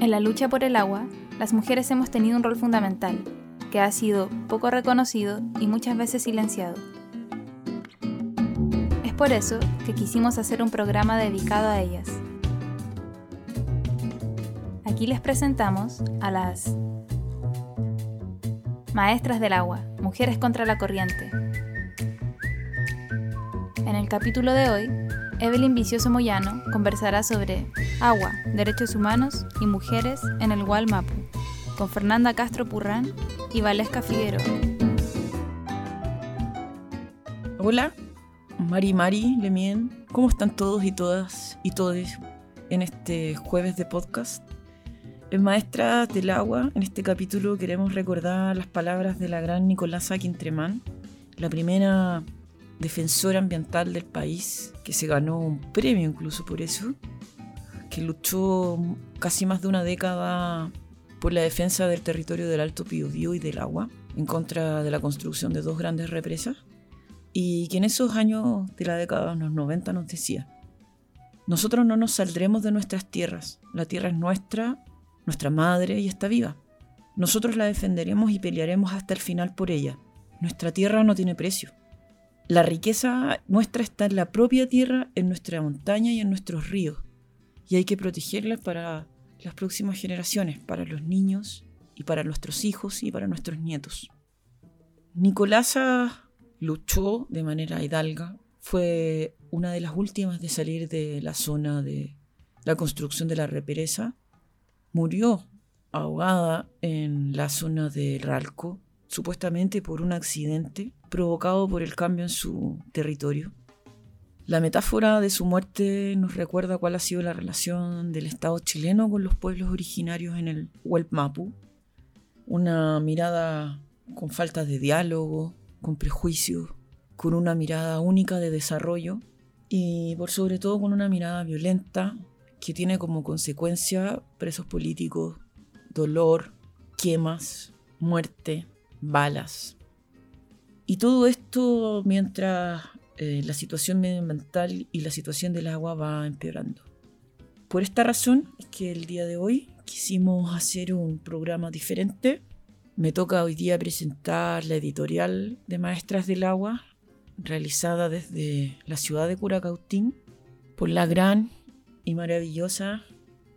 En la lucha por el agua, las mujeres hemos tenido un rol fundamental, que ha sido poco reconocido y muchas veces silenciado. Es por eso que quisimos hacer un programa dedicado a ellas. Aquí les presentamos a las Maestras del Agua, Mujeres contra la Corriente. En el capítulo de hoy, Evelyn Vicioso Moyano conversará sobre agua, derechos humanos y mujeres en el Gualmapu, con Fernanda Castro Purrán y Valesca Figueroa. Hola, Mari Mari Lemien, ¿cómo están todos y todas y todes en este jueves de podcast? En Maestras del Agua, en este capítulo queremos recordar las palabras de la gran Nicolasa Quintremán, la primera defensora ambiental del país, que se ganó un premio incluso por eso, que luchó casi más de una década por la defensa del territorio del Alto Piodío y del agua, en contra de la construcción de dos grandes represas, y que en esos años de la década de los 90 nos decía, nosotros no nos saldremos de nuestras tierras, la tierra es nuestra, nuestra madre y está viva. Nosotros la defenderemos y pelearemos hasta el final por ella. Nuestra tierra no tiene precio. La riqueza nuestra está en la propia tierra, en nuestra montaña y en nuestros ríos. Y hay que protegerla para las próximas generaciones, para los niños y para nuestros hijos y para nuestros nietos. Nicolasa luchó de manera hidalga, fue una de las últimas de salir de la zona de la construcción de la represa, murió ahogada en la zona del Ralco supuestamente por un accidente provocado por el cambio en su territorio. La metáfora de su muerte nos recuerda cuál ha sido la relación del Estado chileno con los pueblos originarios en el Mapu. Una mirada con falta de diálogo, con prejuicios, con una mirada única de desarrollo y por sobre todo con una mirada violenta que tiene como consecuencia presos políticos, dolor, quemas, muerte, balas. Y todo esto mientras eh, la situación medioambiental y la situación del agua va empeorando. Por esta razón es que el día de hoy quisimos hacer un programa diferente. Me toca hoy día presentar la editorial de Maestras del Agua, realizada desde la ciudad de Curacautín por la gran y maravillosa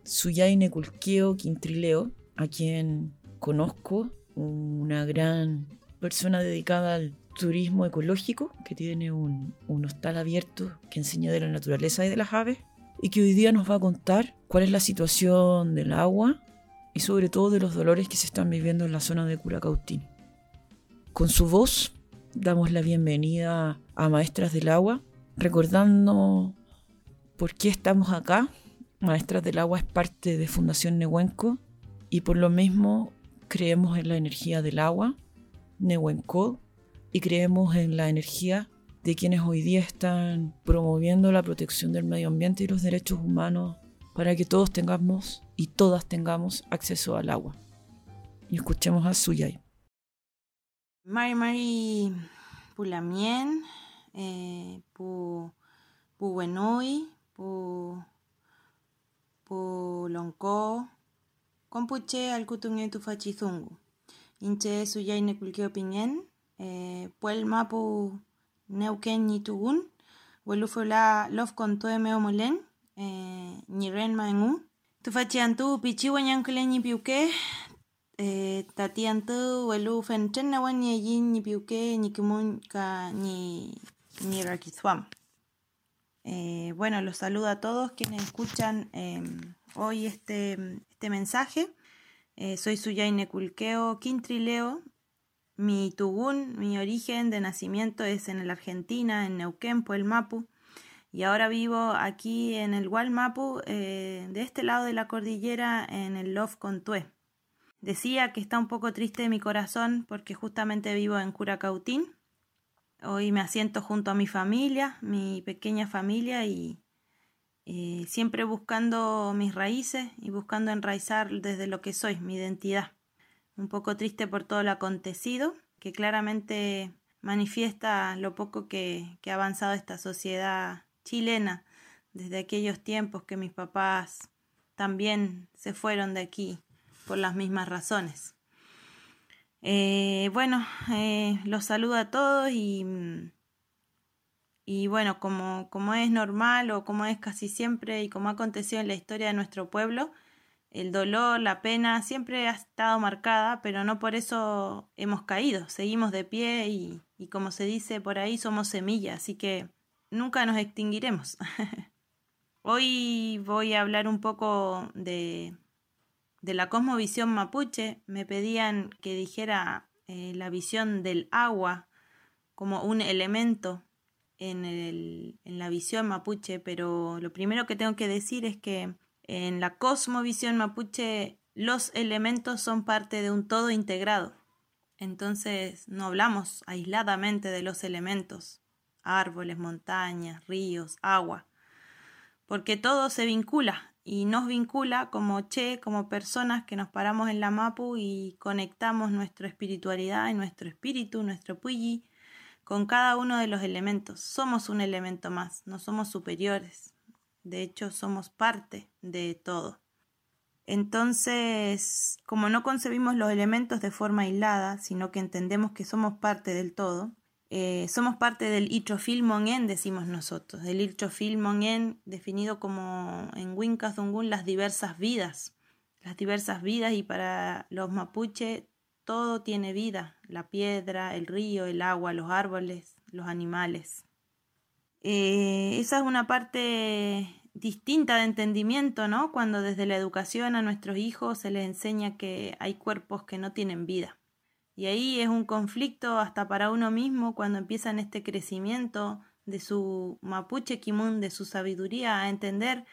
Suyaine Culqueo Quintrileo, a quien conozco una gran persona dedicada al turismo ecológico, que tiene un, hostal abierto que enseña de la naturaleza y de las aves, y que hoy día nos va a contar cuál es la situación del agua y sobre todo de los dolores que se están viviendo en la zona de Curacautín. Con su voz damos la bienvenida a Maestras del Agua, recordando por qué estamos acá. Maestras del Agua es parte de Fundación Nehuenco y por lo mismo creemos en la energía del agua, Nehuenco, y creemos en la energía de quienes hoy día están promoviendo la protección del medio ambiente y los derechos humanos para que todos tengamos y todas tengamos acceso al agua. Y escuchemos a Suyay. Mari Mari Pulamien, eh, Pu, Pu Buenoy, Pu, Pu Lonco, Compuche al kutunge tu fachizungu. Inche suyaine kulkio piñen, eh, puel mapu neuken ni tugun, la lof con tu meo molen, eh, ni ren maengu. Tu fachiantu pichiwa nyankle ni piuke, eh, tatiantu welu fenten na wan ni yin ni piuke ni kimun ka ni ni rakizwam. Eh, bueno, los saludo a todos quienes escuchan eh, hoy este, este mensaje. Eh, soy Suyaine Culqueo Quintrileo. Mi tugún, mi origen de nacimiento es en la Argentina, en Neuquén, el Mapu. Y ahora vivo aquí en el Gualmapu, eh, de este lado de la cordillera, en el Lof Contué. Decía que está un poco triste mi corazón porque justamente vivo en Curacautín. Hoy me asiento junto a mi familia, mi pequeña familia, y eh, siempre buscando mis raíces y buscando enraizar desde lo que soy, mi identidad. Un poco triste por todo lo acontecido, que claramente manifiesta lo poco que, ha avanzado esta sociedad chilena desde aquellos tiempos que mis papás también se fueron de aquí por las mismas razones. Eh, bueno, eh, los saludo a todos y, y bueno, como, como es normal o como es casi siempre y como ha acontecido en la historia de nuestro pueblo, el dolor, la pena siempre ha estado marcada, pero no por eso hemos caído. Seguimos de pie y, y como se dice por ahí, somos semillas, así que nunca nos extinguiremos. Hoy voy a hablar un poco de, de la cosmovisión mapuche. Me pedían que dijera eh, la visión del agua como un elemento en, la visión mapuche, pero lo primero que tengo que decir es que en la cosmovisión mapuche, los elementos son parte de un todo integrado. Entonces no hablamos aisladamente de los elementos, árboles, montañas, ríos, agua, porque todo se vincula y nos vincula como che, como personas que nos paramos en la mapu y conectamos nuestra espiritualidad y nuestro espíritu, nuestro puyi, con cada uno de los elementos. Somos un elemento más, no somos superiores. De hecho, somos parte de todo. Entonces, como no concebimos los elementos de forma aislada, sino que entendemos que somos parte del todo, eh, somos parte del Itrofil Mongen, decimos nosotros, del Itrofil Mongen, definido como en Winkazungun las diversas vidas, las diversas vidas, y para los mapuche todo tiene vida, la piedra, el río, el agua, los árboles, los animales. Eh, esa es una parte distinta de entendimiento, ¿no? Cuando desde la educación a nuestros hijos se les enseña que hay cuerpos que no tienen vida. Y ahí es un conflicto hasta para uno mismo cuando empiezan este crecimiento de su mapuche kimun, de su sabiduría, a entender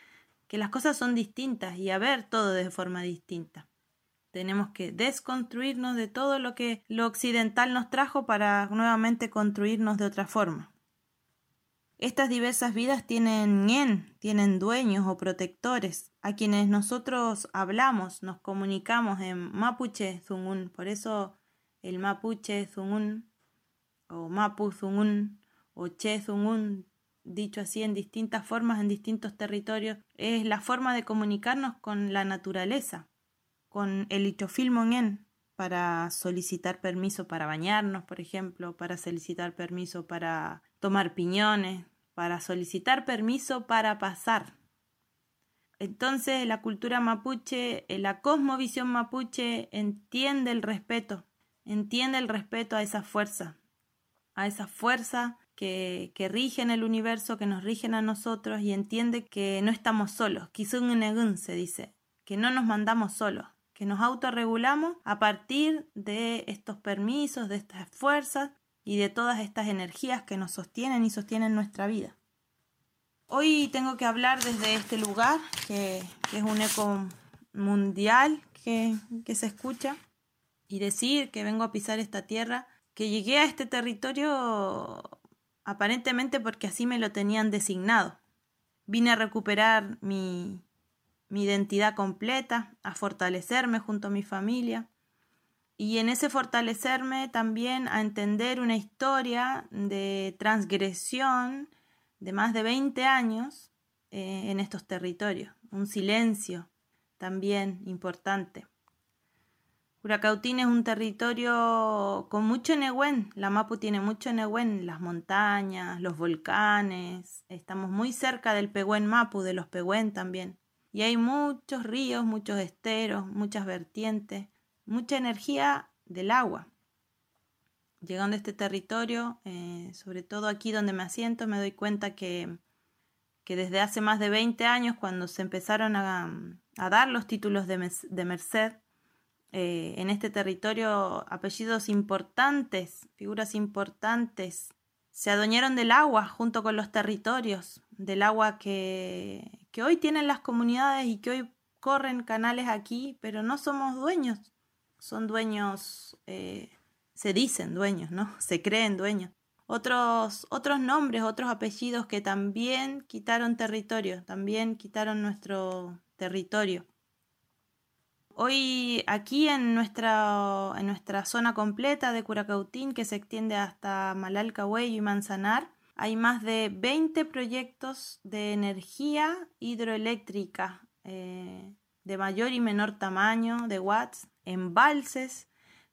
que las cosas son distintas y a ver todo de forma distinta. Tenemos que desconstruirnos de todo lo que lo occidental nos trajo para nuevamente construirnos de otra forma. Estas diversas vidas tienen ñen, tienen dueños o protectores, a quienes nosotros hablamos, nos comunicamos en mapuche zungun. Por eso el mapuche zungun o mapu zungun o che zungun, dicho así en distintas formas, en distintos territorios, es la forma de comunicarnos con la naturaleza, con el itofilmo ñen, para solicitar permiso para bañarnos, por ejemplo, para solicitar permiso para tomar piñones, para solicitar permiso para pasar. Entonces la cultura mapuche, eh, la cosmovisión mapuche entiende el respeto, entiende el respeto a esa fuerza, a esa fuerza que, que en el universo, que nos rigen a nosotros y entiende que no estamos solos, Kisun se dice, que no nos mandamos solos, que nos autorregulamos a partir de estos permisos, de estas fuerzas y de todas estas energías que nos sostienen y sostienen nuestra vida. Hoy tengo que hablar desde este lugar, que, es un eco mundial que, que se escucha, y decir que vengo a pisar esta tierra, que llegué a este territorio aparentemente porque así me lo tenían designado. Vine a recuperar mi, mi identidad completa, a fortalecerme junto a mi familia y en ese fortalecerme también a entender una historia de transgresión de más de 20 años eh, en estos territorios. Un silencio también importante. Curacautín es un territorio con mucho Nehuen. La Mapu tiene mucho Nehuen, las montañas, los volcanes. Estamos muy cerca del Pehuen Mapu, de los Pehuen también. Y hay muchos ríos, muchos esteros, muchas vertientes, mucha energía del agua. Llegando a este territorio, eh, sobre todo aquí donde me asiento, me doy cuenta que, que, desde hace más de 20 años, cuando se empezaron a, a dar los títulos de, de merced, eh, en este territorio apellidos importantes, figuras importantes, se adueñaron del agua junto con los territorios, del agua que, que hoy tienen las comunidades y que hoy corren canales aquí, pero no somos dueños, son dueños, eh, se dicen dueños, ¿no? Se creen dueños. Otros, otros nombres, otros apellidos que también quitaron territorio, también quitaron nuestro territorio. Hoy aquí en nuestra, en nuestra zona completa de Curacautín, que se extiende hasta Malalcahuello y Manzanar, hay más de 20 proyectos de energía hidroeléctrica eh, de mayor y menor tamaño de watts, embalses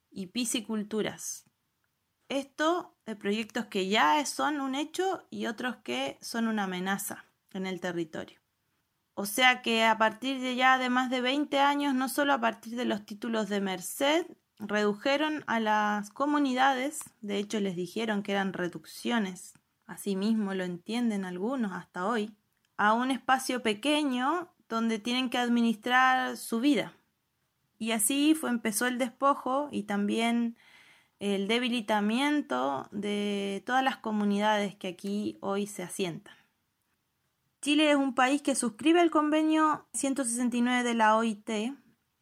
y pisciculturas. Esto de proyectos que ya son un hecho y otros que son una amenaza en el territorio. O sea que a partir de ya de más de 20 años, no solo a partir de los títulos de Merced, redujeron a las comunidades, de hecho les dijeron que eran reducciones, asimismo lo entienden algunos hasta hoy, a un espacio pequeño donde tienen que administrar su vida. Y así fue, empezó el despojo y también el debilitamiento de todas las comunidades que aquí hoy se asientan. Chile es un país que suscribe el convenio 169 de la OIT,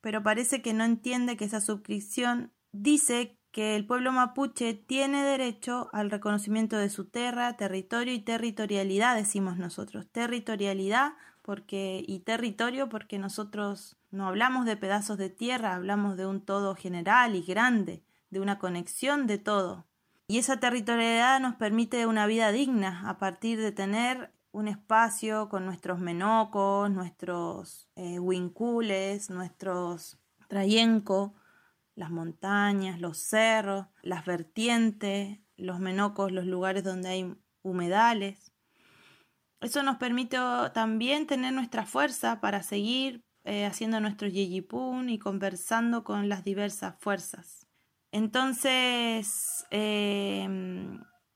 pero parece que no entiende que esa suscripción dice que el pueblo mapuche tiene derecho al reconocimiento de su tierra, territorio y territorialidad, decimos nosotros. Territorialidad porque, y territorio porque nosotros no hablamos de pedazos de tierra, hablamos de un todo general y grande, de una conexión de todo. Y esa territorialidad nos permite una vida digna a partir de tener un espacio con nuestros menocos, nuestros eh, huincules, nuestros trayenco, las montañas, los cerros, las vertientes, los menocos, los lugares donde hay humedales. Eso nos permite también tener nuestra fuerza para seguir eh, haciendo nuestro yeyipun y conversando con las diversas fuerzas. Entonces, eh,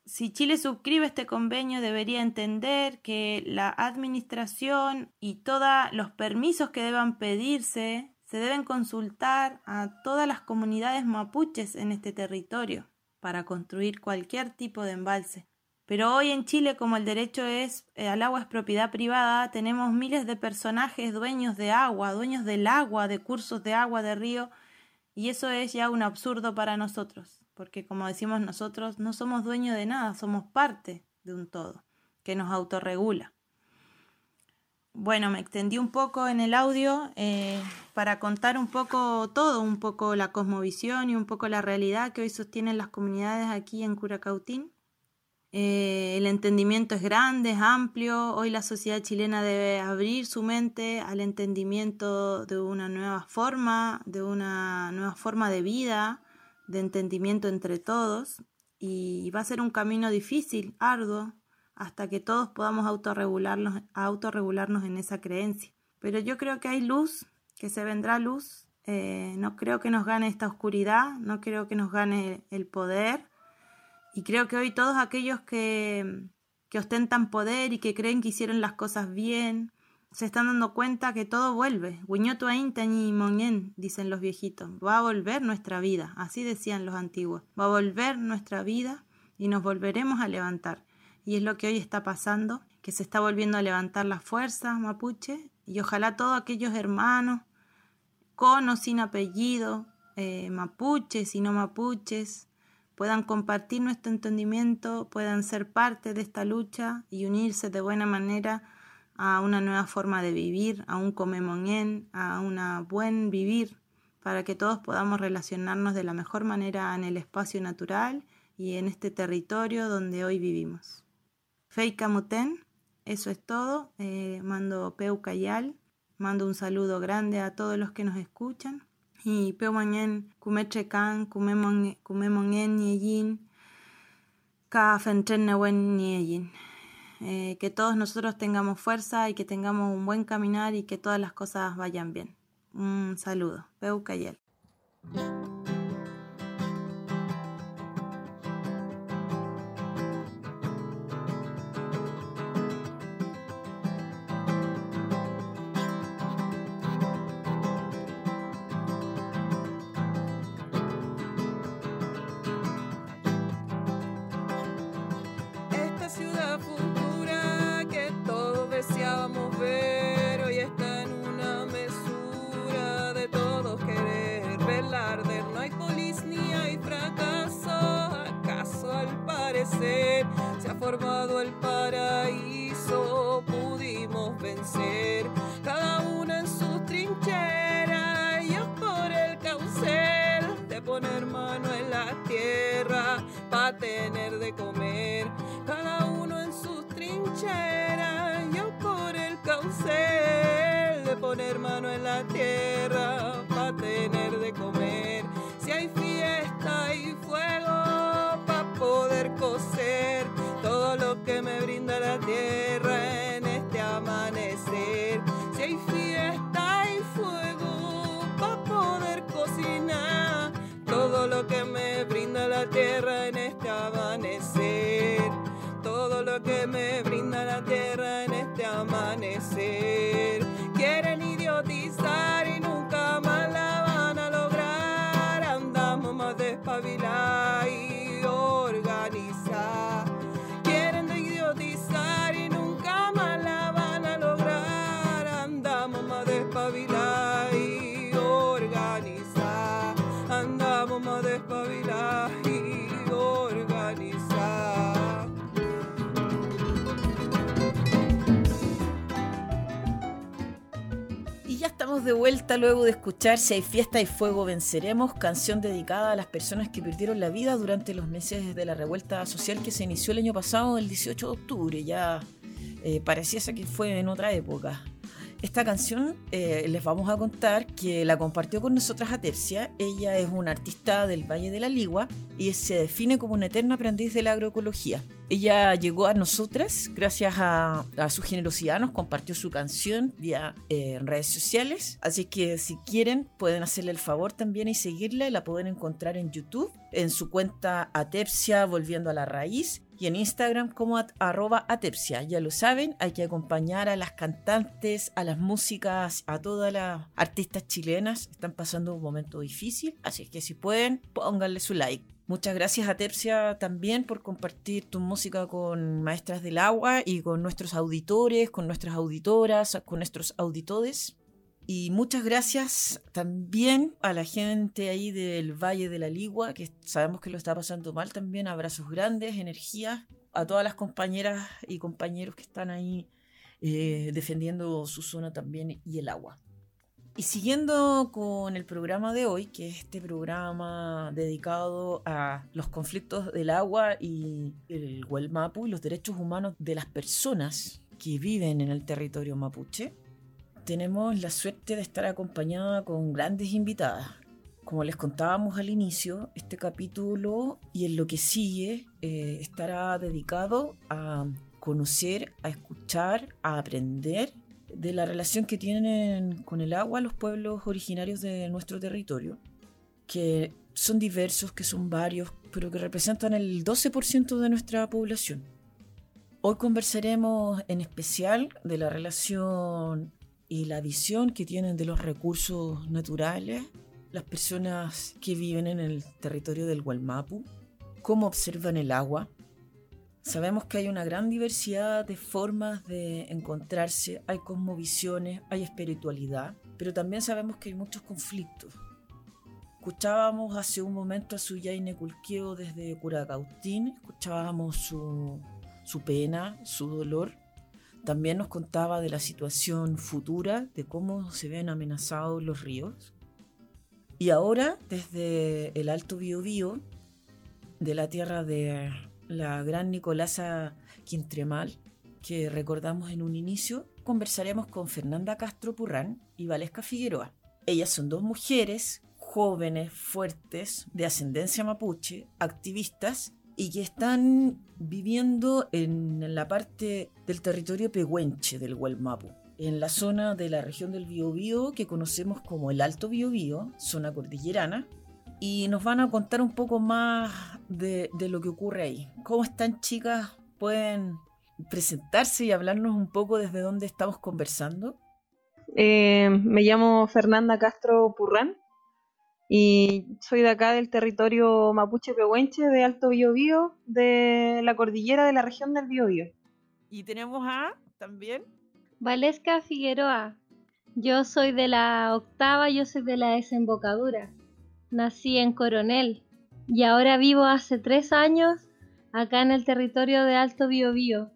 si Chile suscribe este convenio, debería entender que la administración y todos los permisos que deban pedirse se deben consultar a todas las comunidades mapuches en este territorio para construir cualquier tipo de embalse. Pero hoy en Chile, como el derecho es eh, al agua es propiedad privada, tenemos miles de personajes dueños de agua, dueños del agua, de cursos de agua, de río, y eso es ya un absurdo para nosotros porque como decimos nosotros, no somos dueños de nada, somos parte de un todo que nos autorregula. Bueno, me extendí un poco en el audio eh, para contar un poco todo, un poco la cosmovisión y un poco la realidad que hoy sostienen las comunidades aquí en Curacautín. Eh, el entendimiento es grande, es amplio. Hoy la sociedad chilena debe abrir su mente al entendimiento de una nueva forma, de una nueva forma de vida, de entendimiento entre todos y va a ser un camino difícil, arduo, hasta que todos podamos autorregularnos, autorregularnos en esa creencia. Pero yo creo que hay luz, que se vendrá luz. Eh, no creo que nos gane esta oscuridad, no creo que nos gane el poder. Y creo que hoy todos aquellos que, que ostentan poder y que creen que hicieron las cosas bien, se están dando cuenta que todo vuelve. y Monien, dicen los viejitos. Va a volver nuestra vida, así decían los antiguos. Va a volver nuestra vida y nos volveremos a levantar. Y es lo que hoy está pasando, que se está volviendo a levantar la fuerza mapuche y ojalá todos aquellos hermanos, con o sin apellido, eh, mapuches y no mapuches, puedan compartir nuestro entendimiento, puedan ser parte de esta lucha y unirse de buena manera a una nueva forma de vivir, a un comemonien, a un buen vivir, para que todos podamos relacionarnos de la mejor manera en el espacio natural y en este territorio donde hoy vivimos. Feika Muten, eso es todo. Eh, mando Peu Cayal, mando un saludo grande a todos los que nos escuchan. Y Peu Mañen, Kumechekan, Kumemongen Nieyin, Ka Fentren Nieyin. Eh, que todos nosotros tengamos fuerza y que tengamos un buen caminar y que todas las cosas vayan bien. Un saludo. Peu Cayel. Escuchar Si hay fiesta y fuego venceremos, canción dedicada a las personas que perdieron la vida durante los meses de la revuelta social que se inició el año pasado, el 18 de octubre. Ya eh, pareciese que fue en otra época. Esta canción eh, les vamos a contar que la compartió con nosotras Atercia. Ella es una artista del Valle de la Ligua y se define como una eterna aprendiz de la agroecología. Ella llegó a nosotras gracias a, a su generosidad, nos compartió su canción vía eh, redes sociales. Así que si quieren pueden hacerle el favor también y seguirla. La pueden encontrar en YouTube, en su cuenta Atepsia Volviendo a la Raíz y en Instagram como at- arroba atepsia. Ya lo saben, hay que acompañar a las cantantes, a las músicas, a todas las artistas chilenas. Están pasando un momento difícil, así que si pueden, pónganle su like. Muchas gracias a Tepsia también por compartir tu música con Maestras del Agua y con nuestros auditores, con nuestras auditoras, con nuestros auditores. Y muchas gracias también a la gente ahí del Valle de la Ligua, que sabemos que lo está pasando mal también. Abrazos grandes, energía. A todas las compañeras y compañeros que están ahí eh, defendiendo su zona también y el agua. Y siguiendo con el programa de hoy, que es este programa dedicado a los conflictos del agua y el Huelmapu y los derechos humanos de las personas que viven en el territorio mapuche, tenemos la suerte de estar acompañada con grandes invitadas. Como les contábamos al inicio, este capítulo y en lo que sigue eh, estará dedicado a conocer, a escuchar, a aprender de la relación que tienen con el agua los pueblos originarios de nuestro territorio, que son diversos, que son varios, pero que representan el 12% de nuestra población. Hoy conversaremos en especial de la relación y la visión que tienen de los recursos naturales las personas que viven en el territorio del Gualmapu, cómo observan el agua. Sabemos que hay una gran diversidad de formas de encontrarse, hay cosmovisiones, hay espiritualidad, pero también sabemos que hay muchos conflictos. Escuchábamos hace un momento a Suyaine Culqueo desde Curacautín, escuchábamos su, su pena, su dolor, también nos contaba de la situación futura, de cómo se ven amenazados los ríos. Y ahora, desde el Alto Biobío, de la tierra de la gran Nicolasa Quintremal, que recordamos en un inicio, conversaremos con Fernanda Castro Purrán y Valesca Figueroa. Ellas son dos mujeres jóvenes, fuertes, de ascendencia mapuche, activistas y que están viviendo en la parte del territorio pehuenche del Huelmapu, en la zona de la región del Biobío que conocemos como el Alto Biobío, zona cordillerana, y nos van a contar un poco más de, lo que ocurre ahí. ¿Cómo están chicas? ¿Pueden presentarse y hablarnos un poco desde dónde estamos conversando? Eh, me llamo Fernanda Castro Purrán y soy de acá del territorio mapuche pehuenche de Alto Biobío, de la cordillera de la región del Biobío. Y tenemos a también Valesca Figueroa. Yo soy de la octava, yo soy de la desembocadura. Nací en Coronel y ahora vivo hace tres años acá en el territorio de Alto Biobío.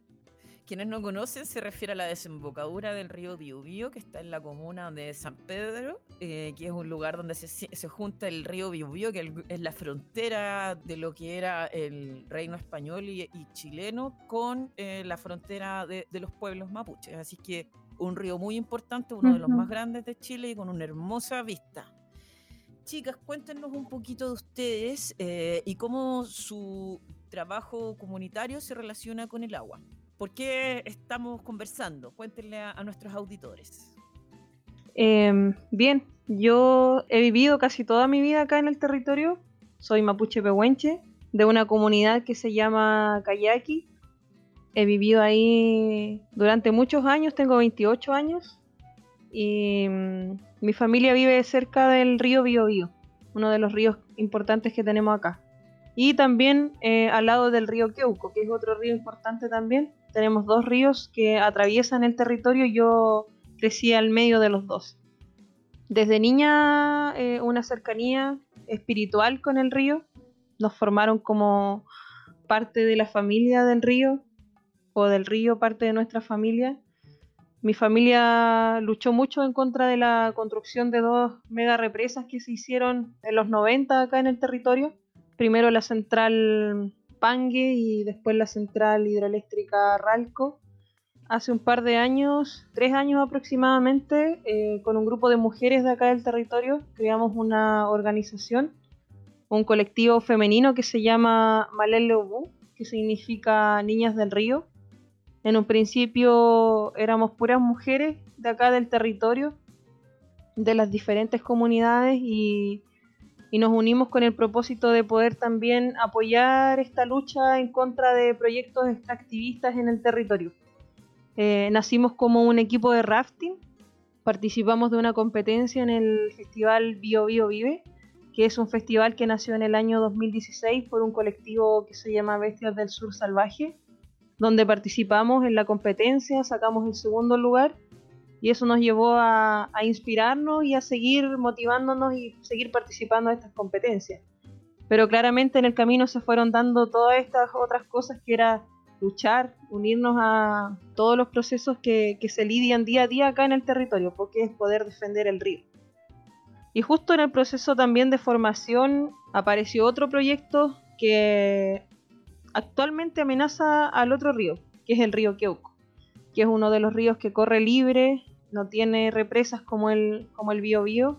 Quienes no conocen se refiere a la desembocadura del río Biobío, que está en la comuna de San Pedro, eh, que es un lugar donde se, se junta el río Biobío, que es la frontera de lo que era el reino español y, y chileno, con eh, la frontera de, de, los pueblos mapuches. Así que un río muy importante, uno de los más grandes de Chile y con una hermosa vista. Chicas, cuéntenos un poquito de ustedes eh, y cómo su trabajo comunitario se relaciona con el agua. ¿Por qué estamos conversando? Cuéntenle a, nuestros auditores. Em, bien, yo he vivido casi toda mi vida acá en el territorio. Soy mapuche pehuenche, de una comunidad que se llama Kayaki. He vivido ahí durante muchos años, tengo 28 años. Y mm, mi familia vive cerca del río Biobío, uno de los ríos importantes que tenemos acá. Y también eh, al lado del río Queuco, que es otro río importante también. Tenemos dos ríos que atraviesan el territorio yo crecí al medio de los dos. Desde niña eh, una cercanía espiritual con el río. Nos formaron como parte de la familia del río o del río parte de nuestra familia. Mi familia luchó mucho en contra de la construcción de dos mega represas que se hicieron en los 90 acá en el territorio. Primero la central Pangue y después la central hidroeléctrica Ralco hace un par de años, tres años aproximadamente, eh, con un grupo de mujeres de acá del territorio, creamos una organización, un colectivo femenino que se llama Malele Obu, que significa Niñas del Río. En un principio éramos puras mujeres de acá del territorio, de las diferentes comunidades y, y nos unimos con el propósito de poder también apoyar esta lucha en contra de proyectos extractivistas en el territorio. Eh, nacimos como un equipo de rafting, participamos de una competencia en el festival Bio Bio Vive, que es un festival que nació en el año 2016 por un colectivo que se llama Bestias del Sur Salvaje, donde participamos en la competencia, sacamos el segundo lugar y eso nos llevó a, inspirarnos y a seguir motivándonos y seguir participando en estas competencias. Pero claramente en el camino se fueron dando todas estas otras cosas que era luchar, unirnos a todos los procesos que, que, se lidian día a día acá en el territorio, porque es poder defender el río. Y justo en el proceso también de formación apareció otro proyecto que actualmente amenaza al otro río, que es el río Queuco, que es uno de los ríos que corre libre, no tiene represas como el, como el Biobío.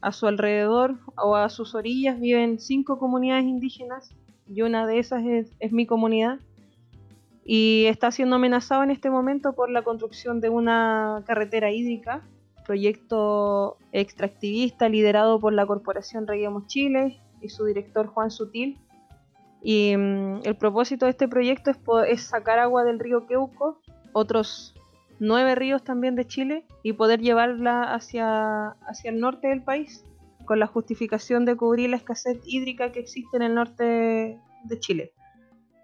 A su alrededor o a sus orillas viven cinco comunidades indígenas y una de esas es, es mi comunidad y está siendo amenazado en este momento por la construcción de una carretera hídrica, proyecto extractivista liderado por la Corporación Reguemos Chile y su director Juan Sutil. Y um, el propósito de este proyecto es, es, sacar agua del río Queuco, otros nueve ríos también de Chile, y poder llevarla hacia, hacia el norte del país, con la justificación de cubrir la escasez hídrica que existe en el norte de Chile.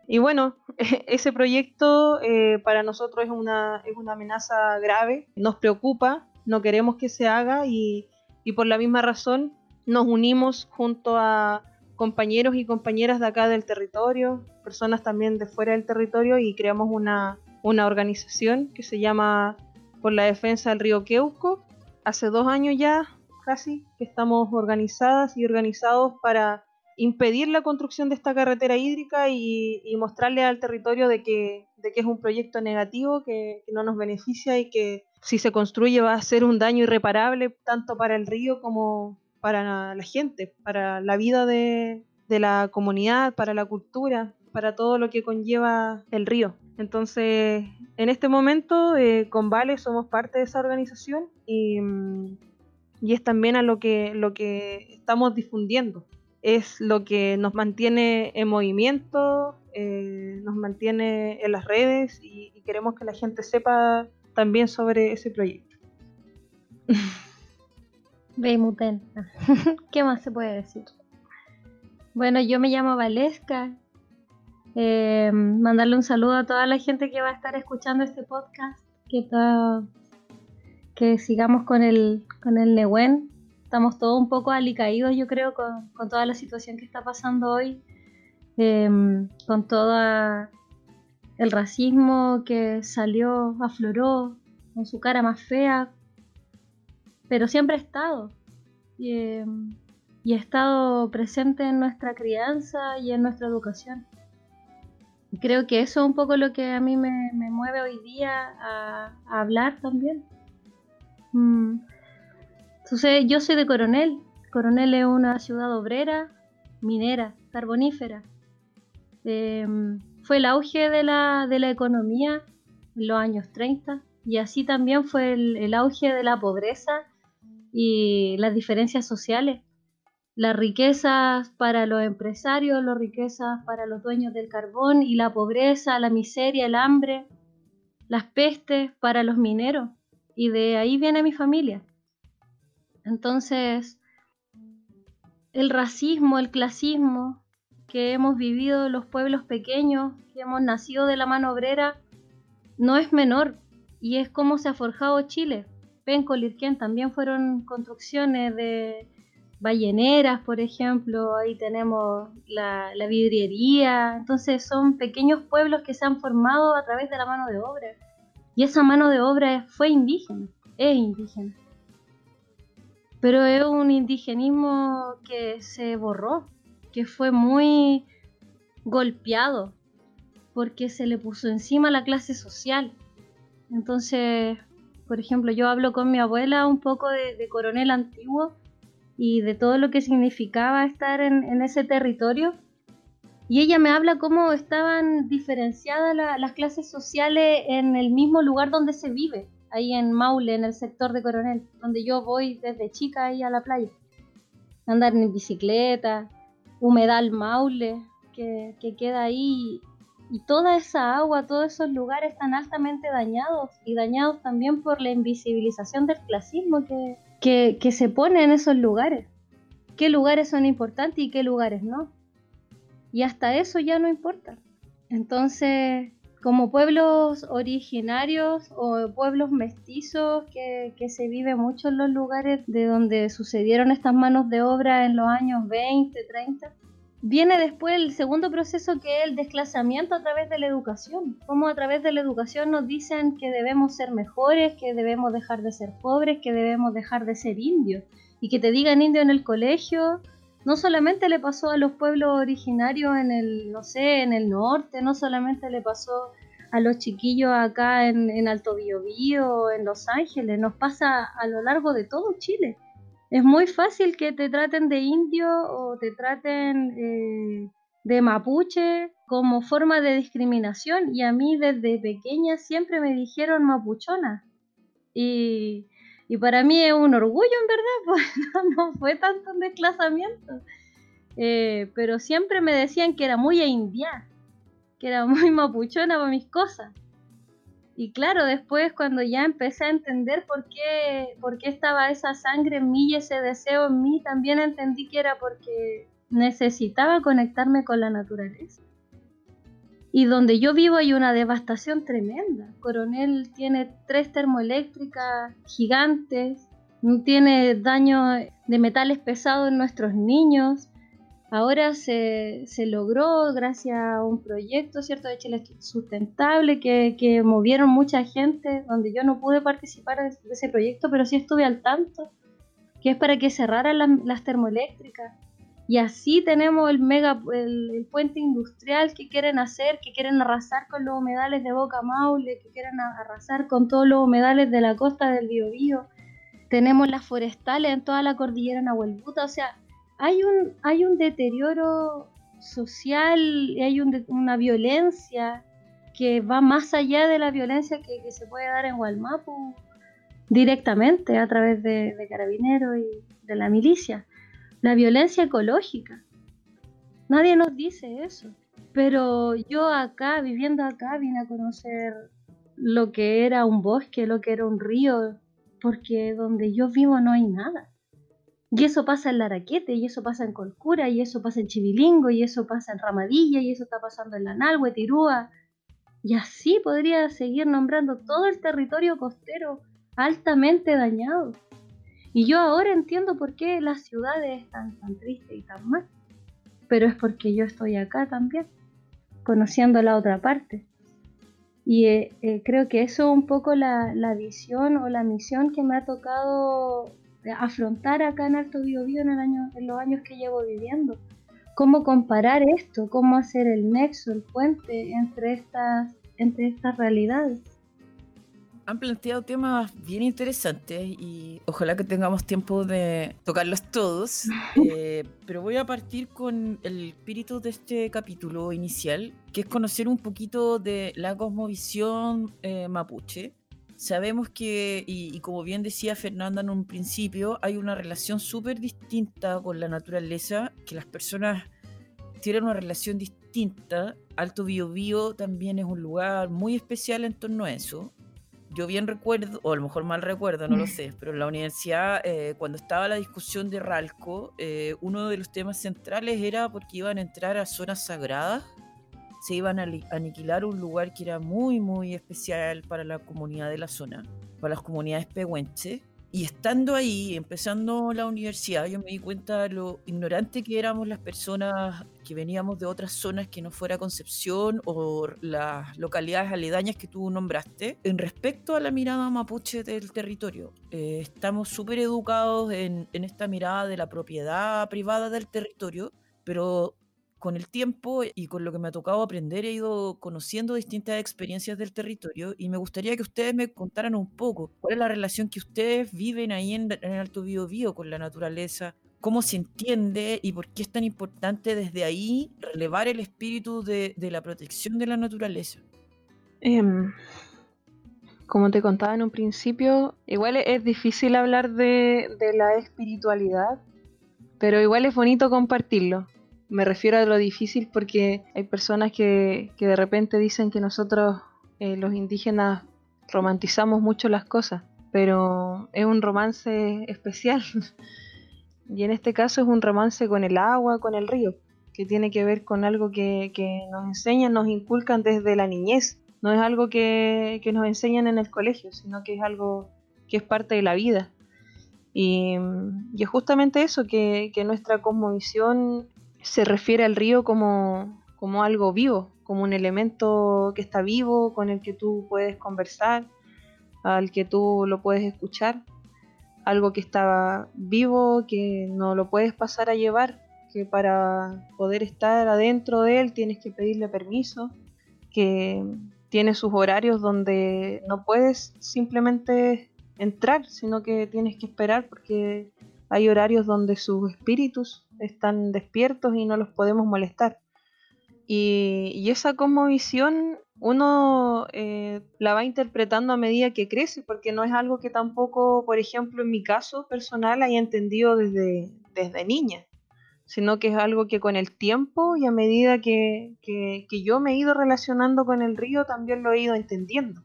Y bueno, ese proyecto eh, para nosotros es una, es una amenaza grave, nos preocupa, no queremos que se haga y, y, por la misma razón nos unimos junto a compañeros y compañeras de acá del territorio, personas también de fuera del territorio y creamos una, una organización que se llama Por la Defensa del Río Queuco. Hace dos años ya casi que estamos organizadas y organizados para impedir la construcción de esta carretera hídrica y, mostrarle al territorio de que, de que, es un proyecto negativo, que, que, no nos beneficia y que si se construye va a ser un daño irreparable tanto para el río como para la gente, para la vida de, de la comunidad, para la cultura, para todo lo que conlleva el río. Entonces, en este momento, eh, con Vale somos parte de esa organización y, y es también a lo que, lo que estamos difundiendo es lo que nos mantiene en movimiento, eh, nos mantiene en las redes y, y, queremos que la gente sepa también sobre ese proyecto. Beimuten. ¿Qué más se puede decir? Bueno, yo me llamo Valesca. Eh, mandarle un saludo a toda la gente que va a estar escuchando este podcast. Que, to que sigamos con el, con el Nehuen estamos todos un poco alicaídos, yo creo, con, con, toda la situación que está pasando hoy, eh, con todo el racismo que salió, afloró, con su cara más fea, pero siempre ha estado. Y, eh, y ha estado presente en nuestra crianza y en nuestra educación. Creo que eso es un poco lo que a mí me, me mueve hoy día a, hablar también Mm. Entonces, yo soy de Coronel. Coronel es una ciudad obrera, minera, carbonífera. Em, fue el auge de la, de la economía en los años 30 y así también fue el, auge de la pobreza y las diferencias sociales. Las riquezas para los empresarios, las riquezas para los dueños del carbón y la pobreza, la miseria, el hambre, las pestes para los mineros. Y de ahí viene mi familia. Entonces, el racismo, el clasismo que hemos vivido los pueblos pequeños, que hemos nacido de la mano obrera, no es menor y es como se ha forjado Chile. Penco, Lirquén también fueron construcciones de balleneras, por ejemplo, ahí tenemos la, vidriería, entonces son pequeños pueblos que se han formado a través de la mano de obra. Y esa mano de obra fue indígena, es indígena. Pero es un indigenismo que se borró, que fue muy golpeado, porque se le puso encima la clase social. Entonces, por ejemplo, yo hablo con mi abuela un poco de, coronel antiguo y de todo lo que significaba estar en, ese territorio. Y ella me habla cómo estaban diferenciadas las clases sociales en el mismo lugar donde se vive, ahí en Maule, en el sector de Coronel, donde yo voy desde chica ahí a la playa. Andar en bicicleta, humedal Maule, que, que queda ahí y toda esa agua, todos esos lugares están altamente dañados y dañados también por la invisibilización del clasismo que, que, se pone en esos lugares. ¿Qué lugares son importantes y qué lugares no? Y hasta eso ya no importa. Entonces, como pueblos originarios o pueblos mestizos que, que, se vive mucho en los lugares de donde sucedieron estas manos de obra en los años 20, 30, viene después el segundo proceso que es el desclasamiento a través de la educación. Como a través de la educación nos dicen que debemos ser mejores, que debemos dejar de ser pobres, que debemos dejar de ser indios. Y que te digan indio en el colegio, no solamente le pasó a los pueblos originarios en el, no sé, en el norte, no solamente le pasó a los chiquillos acá en, en Alto Biobío, en Los Ángeles, nos pasa a lo largo de todo Chile es muy fácil que te traten de indio o te traten eh, de mapuche como forma de discriminación y a mí desde pequeña siempre me dijeron mapuchona y, para mí es un orgullo en verdad, pues no, fue tanto un desclasamiento, eh, pero siempre me decían que era muy india, que era muy mapuchona para mis cosas. Y claro, después cuando ya empecé a entender por qué, por qué estaba esa sangre en mí y ese deseo en mí, también entendí que era porque necesitaba conectarme con la naturaleza. Y donde yo vivo hay una devastación tremenda. Coronel tiene tres termoeléctricas gigantes, tiene daño de metales pesados en nuestros niños, Ahora se, logró gracias a un proyecto, ¿cierto?, de Chile Sustentable que, movieron mucha gente, donde yo no pude participar de, ese proyecto, pero sí estuve al tanto, que es para que cerraran las termoeléctricas. Y así tenemos el mega el, puente industrial que quieren hacer, que quieren arrasar con los humedales de Boca Maule, que quieren arrasar con todos los humedales de la costa del Biobío. Tenemos las forestales en toda la cordillera Nahuelbuta, o sea, hay un, hay un deterioro social y hay una violencia que va más allá de la violencia que, se puede dar en Gualmapu directamente a través de, de carabineros y de la milicia. La violencia ecológica. Nadie nos dice eso. Pero yo acá, viviendo acá, vine a conocer lo que era un bosque, lo que era un río, porque donde yo vivo no hay nada. Y eso pasa en Laraquete, y eso pasa en Colcura, y eso pasa en Chivilingo, y eso pasa en Ramadilla, y eso está pasando en Lanalhue, Tirúa. Y así podría seguir nombrando todo el territorio costero altamente dañado. Y yo ahora entiendo por qué las ciudades están tan tristes y tan mal. Pero es porque yo estoy acá también, conociendo la otra parte. Y eh, eh, creo que eso es un poco la, la visión o la misión que me ha tocado afrontar acá en Alto Biobío en, el año, en los años que llevo viviendo. Cómo comparar esto, cómo hacer el nexo, el puente entre estas, entre estas realidades. Han planteado temas bien interesantes y ojalá que tengamos tiempo de tocarlos todos. Eh, pero voy a partir con el espíritu de este capítulo inicial, que es conocer un poquito de la cosmovisión eh, mapuche. Sabemos que, y, y como bien decía Fernanda en un principio, hay una relación súper distinta con la naturaleza, que las personas tienen una relación distinta. Alto Biobío también es un lugar muy especial en torno a eso. Yo bien recuerdo, o a lo mejor mal recuerdo, no lo sé, pero en la universidad, eh, cuando estaba la discusión de Ralco, eh, uno de los temas centrales era porque iban a entrar a zonas sagradas, se iban a aniquilar un lugar que era muy, muy especial para la comunidad de la zona, para las comunidades pehuenches. Y estando ahí, empezando la universidad, yo me di cuenta de lo ignorante que éramos las personas que veníamos de otras zonas que no fuera Concepción o las localidades aledañas que tú nombraste, en respecto a la mirada mapuche del territorio. Eh, estamos súper educados en, en esta mirada de la propiedad privada del territorio, pero con el tiempo y con lo que me ha tocado aprender, he ido conociendo distintas experiencias del territorio y me gustaría que ustedes me contaran un poco cuál es la relación que ustedes viven ahí en, en Alto Biobío con la naturaleza, cómo se entiende y por qué es tan importante desde ahí relevar el espíritu de, la protección de la naturaleza. Em, como te contaba en un principio, igual es, difícil hablar de la espiritualidad, pero igual es bonito compartirlo. Me refiero a lo difícil porque hay personas que, que de repente dicen que nosotros, eh, los indígenas, romantizamos mucho las cosas, pero es un romance especial. y en este caso es un romance con el agua, con el río, que tiene que ver con algo que, que nos enseñan, nos inculcan desde la niñez no es algo que, que, nos enseñan en el colegio, sino que es algo que es parte de la vida. Y, y es justamente eso, que, que, nuestra cosmovisión se refiere al río como, como algo vivo, como un elemento que está vivo, con el que tú puedes conversar, al que tú lo puedes escuchar, algo que está vivo, que no lo puedes pasar a llevar, que para poder estar adentro de él tienes que pedirle permiso, que tiene sus horarios donde no puedes simplemente entrar, sino que tienes que esperar porque hay horarios donde sus espíritus están despiertos y no los podemos molestar. Y, y esa cosmovisión uno eh, la va interpretando a medida que crece, porque no es algo que tampoco, por ejemplo, en mi caso personal haya entendido desde, desde niña sino que es algo que con el tiempo y a medida que, que, que, yo me he ido relacionando con el río, también lo he ido entendiendo.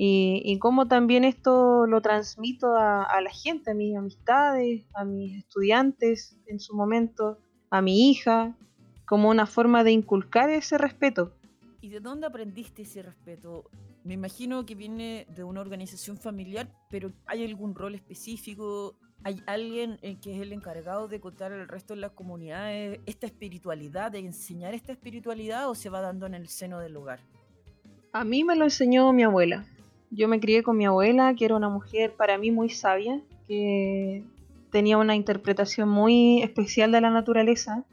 Y, y cómo también esto lo transmito a, a, la gente, a mis amistades, a mis estudiantes en su momento, a mi hija, como una forma de inculcar ese respeto. ¿Y de dónde aprendiste ese respeto? Me imagino que viene de una organización familiar, pero ¿hay algún rol específico? ¿Hay alguien que es el encargado de contar al resto de las comunidades esta espiritualidad, de enseñar esta espiritualidad o se va dando en el seno del hogar? A mí me lo enseñó mi abuela. Yo me crié con mi abuela, que era una mujer para mí muy sabia, que tenía una interpretación muy especial de la naturaleza,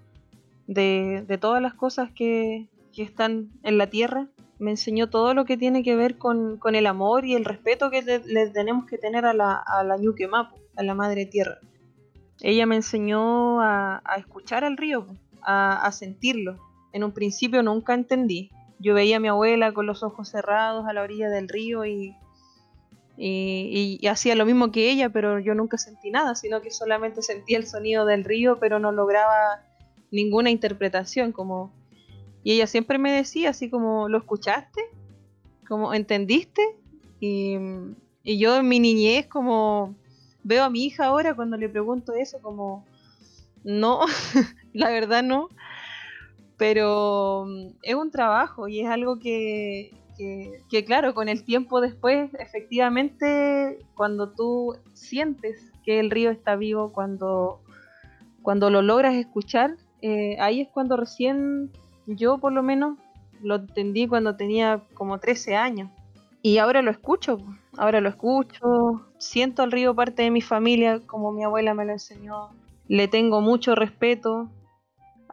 de, todas las cosas que, están en la tierra. Me enseñó todo lo que tiene que ver con, el amor y el respeto que le, tenemos que tener a la, a la a la madre tierra. Ella me enseñó a, escuchar al río, a, sentirlo. En un principio nunca entendí. Yo veía a mi abuela con los ojos cerrados a la orilla del río y, y, hacía lo mismo que ella, pero yo nunca sentí nada, sino que solamente sentía el sonido del río, pero no lograba ninguna interpretación. Como... Y ella siempre me decía así como, ¿lo escuchaste? Como, ¿entendiste? Y, y yo en mi niñez como veo a mi hija ahora cuando le pregunto eso como, no, la verdad no, pero es un trabajo y es algo que, que, que, claro, con el tiempo después, efectivamente, cuando tú sientes que el río está vivo, cuando, cuando lo logras escuchar, eh, ahí es cuando recién yo por lo menos lo entendí cuando tenía como 13 años. Y ahora lo escucho, ahora lo escucho, siento al río parte de mi familia, como mi abuela me lo enseñó. Le tengo mucho respeto,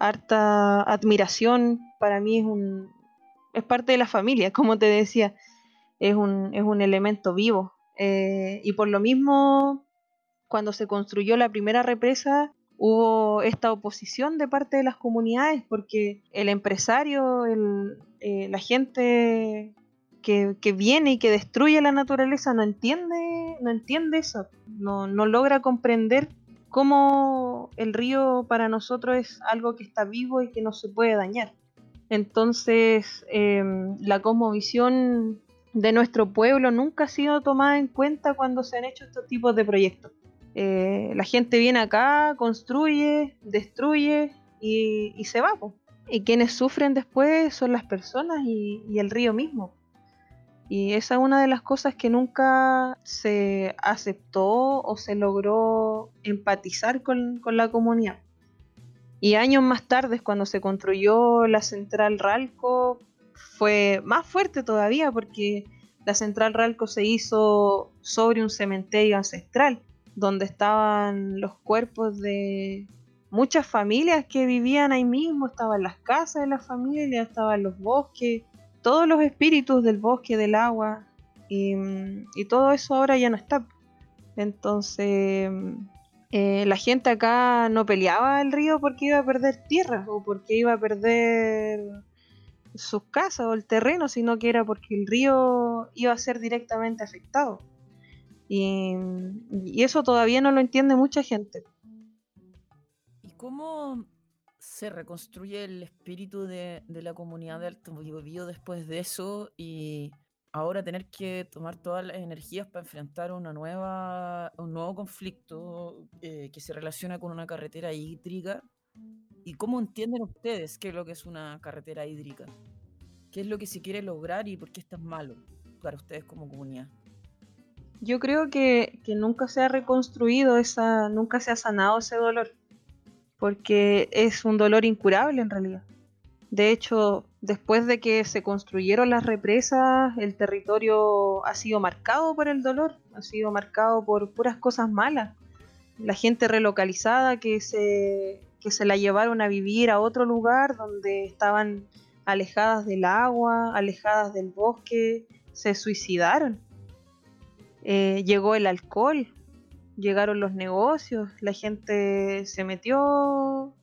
harta admiración. Para mí es un es parte de la familia, como te decía. es un, es un elemento vivo. Eh, y por lo mismo, cuando se construyó la primera represa, hubo esta oposición de parte de las comunidades, porque el empresario, el, eh, la gente que, que, viene y que destruye la naturaleza no entiende, no entiende eso, no, no logra comprender cómo el río para nosotros es algo que está vivo y que no se puede dañar. Entonces, eh, la cosmovisión de nuestro pueblo nunca ha sido tomada en cuenta cuando se han hecho estos tipos de proyectos. Eh, la gente viene acá, construye, destruye y, se va. Y quienes sufren después son las personas y, el río mismo. Y esa es una de las cosas que nunca se aceptó o se logró empatizar con, con la comunidad. Y años más tarde, cuando se construyó la central Ralco, fue más fuerte todavía porque la central Ralco se hizo sobre un cementerio ancestral, donde estaban los cuerpos de muchas familias que vivían ahí mismo, estaban las casas de las familias, estaban los bosques, todos los espíritus del bosque, del agua, y, y todo eso ahora ya no está. Entonces, eh, la gente acá no peleaba el río porque iba a perder tierra o porque iba a perder sus casas o el terreno, sino que era porque el río iba a ser directamente afectado. Y, eso todavía no lo entiende mucha gente. ¿Y cómo se reconstruye el espíritu de, la comunidad de Alto Biobío después de eso y ahora tener que tomar todas las energías para enfrentar una nueva, un nuevo conflicto eh, que se relaciona con una carretera hídrica. ¿Y cómo entienden ustedes qué es lo que es una carretera hídrica? ¿Qué es lo que se quiere lograr y por qué es tan malo para ustedes como comunidad? Yo creo que, que nunca se ha reconstruido esa, nunca se ha sanado ese dolor, porque es un dolor incurable en realidad. De hecho, después de que se construyeron las represas, el territorio ha sido marcado por el dolor, ha sido marcado por puras cosas malas. La gente relocalizada que se, que se la llevaron a vivir a otro lugar donde estaban alejadas del agua, alejadas del bosque, se suicidaron. Eh, llegó el alcohol, llegaron los negocios, la gente se metió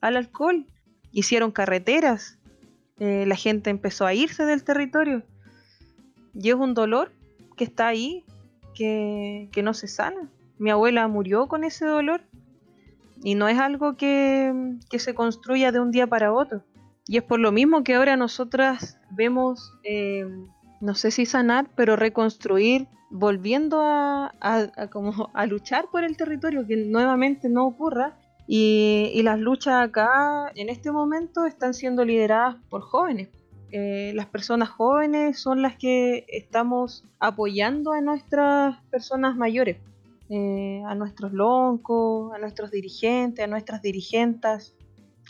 al alcohol hicieron carreteras, eh, la gente empezó a irse del territorio. Y es un dolor que está ahí, que, no se sana. Mi abuela murió con ese dolor y no es algo que, se construya de un día para otro. Y es por lo mismo que ahora nosotras vemos, eh, no sé si sanar, pero reconstruir, volviendo a, como a luchar por el territorio, que nuevamente no ocurra, y, las luchas acá en este momento están siendo lideradas por jóvenes. Eh, las personas jóvenes son las que estamos apoyando a nuestras personas mayores, eh, a nuestros loncos, a nuestros dirigentes, a nuestras dirigentas.